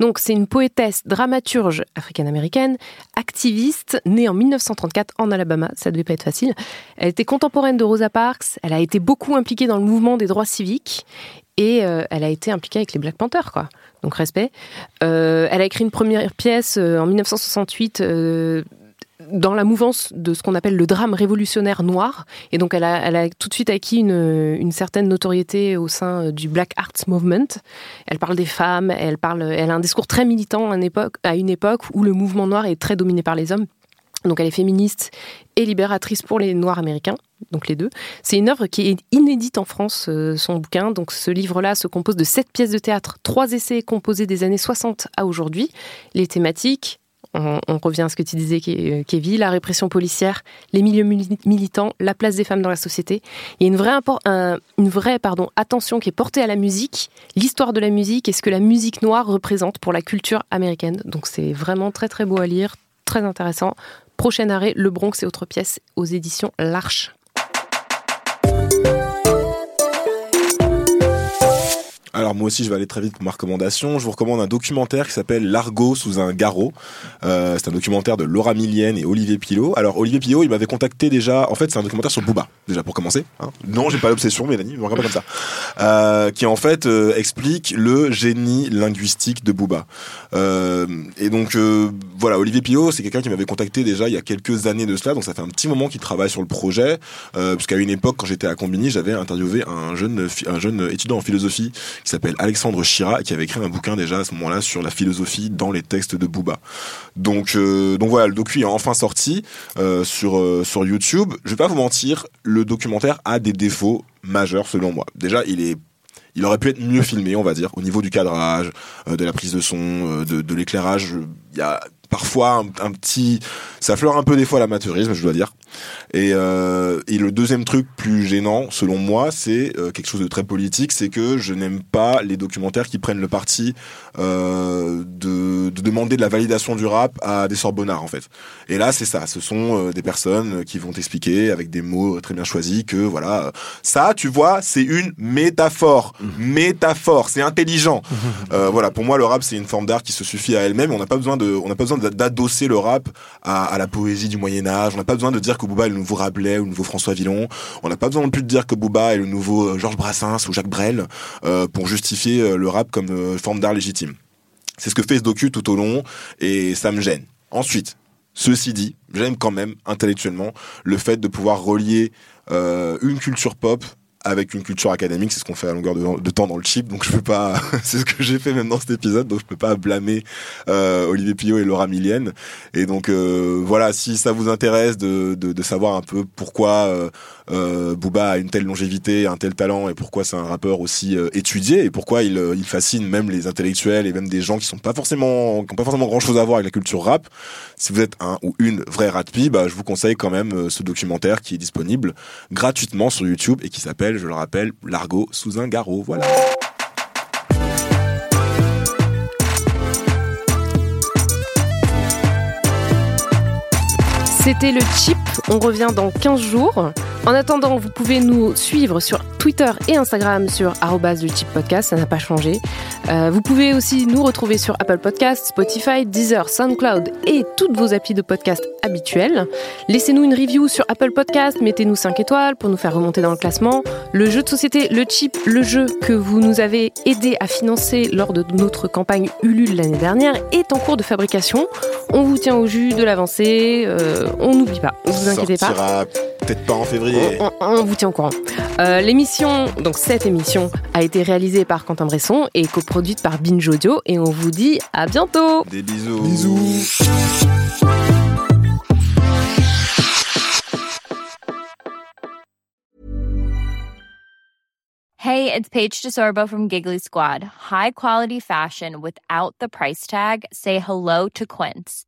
Donc c'est une poétesse, dramaturge africaine-américaine, activiste, née en 1934 en Alabama, ça devait pas être facile. Elle était contemporaine de Rosa Parks, elle a été beaucoup impliquée dans le mouvement des droits civiques et euh, elle a été impliquée avec les Black Panthers, quoi. Donc respect. Euh, elle a écrit une première pièce euh, en 1968 euh, dans la mouvance de ce qu'on appelle le drame révolutionnaire noir. Et donc elle a, tout de suite acquis une, certaine notoriété au sein du Black Arts Movement. Elle parle des femmes, elle, parle, elle a un discours très militant à une époque où le mouvement noir est très dominé par les hommes. Donc elle est féministe et libératrice pour les Noirs américains, donc les deux. C'est une œuvre qui est inédite en France, euh, son bouquin. Donc ce livre-là se compose de sept pièces de théâtre, trois essais composés des années 60 à aujourd'hui. Les thématiques, on, revient à ce que tu disais, Ke- euh, Kevin, la répression policière, les milieux mili- militants, la place des femmes dans la société. Il y a une vraie, attention qui est portée à la musique, l'histoire de la musique et ce que la musique noire représente pour la culture américaine. Donc c'est vraiment très très beau à lire, très intéressant. Prochain arrêt, Le Bronx et autres pièces aux éditions L'Arche. Alors moi aussi je vais aller très vite pour ma recommandation. Je vous recommande un documentaire qui s'appelle L'argot sous un garrot. Euh, c'est un documentaire de Laura Millienne et Olivier Pilot. Alors Olivier Pilot il m'avait contacté déjà. En fait c'est un documentaire sur Booba déjà pour commencer. Hein. Non j'ai pas l'obsession Mélanie, me regarde pas comme ça. Euh, qui en fait euh, explique le génie linguistique de Booba. Et donc voilà Olivier Pilot c'est quelqu'un qui m'avait contacté déjà il y a quelques années de cela. Donc ça fait un petit moment qu'il travaille sur le projet. Puisqu'à une époque quand j'étais à Combini j'avais interviewé un jeune un jeune étudiant en philosophie qui s'appelle Alexandre Chira qui avait écrit un bouquin déjà à ce moment-là sur la philosophie dans les textes de Booba. Donc euh, donc voilà, le docu est enfin sorti euh, sur euh, sur YouTube. Je vais pas vous mentir, le documentaire a des défauts majeurs selon moi. Déjà, il aurait pu être mieux filmé, on va dire, au niveau du cadrage, de la prise de son, de, de l'éclairage. Il y a parfois un, un petit, ça fleure un peu des fois l'amateurisme, je dois dire. Et, euh, et le deuxième truc plus gênant, selon moi, c'est euh, quelque chose de très politique, c'est que je n'aime pas les documentaires qui prennent le parti euh, de, de demander de la validation du rap à des sorbonnards, en fait. Et là, c'est ça. Ce sont euh, des personnes qui vont t'expliquer avec des mots très bien choisis que voilà, euh, ça, tu vois, c'est une métaphore. Métaphore, c'est intelligent. Euh, voilà, pour moi, le rap, c'est une forme d'art qui se suffit à elle-même. On n'a pas besoin de, on n'a pas besoin d'adosser le rap à, la poésie du Moyen Âge. On n'a pas besoin de dire que Booba est le nouveau Rabelais ou le nouveau François Villon. On n'a pas besoin non plus de dire que Booba est le nouveau euh, Georges Brassens ou Jacques Brel euh, pour justifier euh, le rap comme forme d'art légitime. C'est ce que fait ce docu tout au long et ça me gêne. Ensuite, ceci dit, j'aime quand même intellectuellement le fait de pouvoir relier une culture pop avec une culture académique, c'est ce qu'on fait à longueur de, temps dans le chip, donc je peux pas, *laughs* c'est ce que j'ai fait même dans cet épisode, donc je peux pas blâmer euh, Olivier Pillot et Laura Millienne. Et donc euh, voilà, si ça vous intéresse de, de, de savoir un peu pourquoi euh, euh, Booba a une telle longévité, un tel talent, et pourquoi c'est un rappeur aussi euh, étudié, et pourquoi il, il fascine même les intellectuels et même des gens qui sont pas forcément, qui ont pas forcément grand chose à voir avec la culture rap. Si vous êtes un ou une vraie ratpi, bah je vous conseille quand même euh, ce documentaire qui est disponible gratuitement sur YouTube et qui s'appelle je le rappelle, Largo sous un garrot. Voilà. C'était le chip, on revient dans 15 jours. En attendant, vous pouvez nous suivre sur Twitter et Instagram sur le chip podcast, ça n'a pas changé. Euh, vous pouvez aussi nous retrouver sur Apple Podcasts, Spotify, Deezer, SoundCloud et toutes vos applis de podcast habituelles. Laissez-nous une review sur Apple Podcasts, mettez-nous 5 étoiles pour nous faire remonter dans le classement. Le jeu de société, le chip, le jeu que vous nous avez aidé à financer lors de notre campagne Ulule l'année dernière est en cours de fabrication. On vous tient au jus de l'avancée, euh, on n'oublie pas, ne vous inquiétez pas. Sortira peut-être pas en février. On, on- on vous tient au courant. Euh, L'émission, donc cette émission, a été réalisée par Quentin Bresson et coproduite par Binge Audio. Et on vous dit à bientôt. Des bisous. Bisous. Hey, it's Paige DeSorbo from Giggly Squad. High quality fashion without the price tag. Say hello to Quince.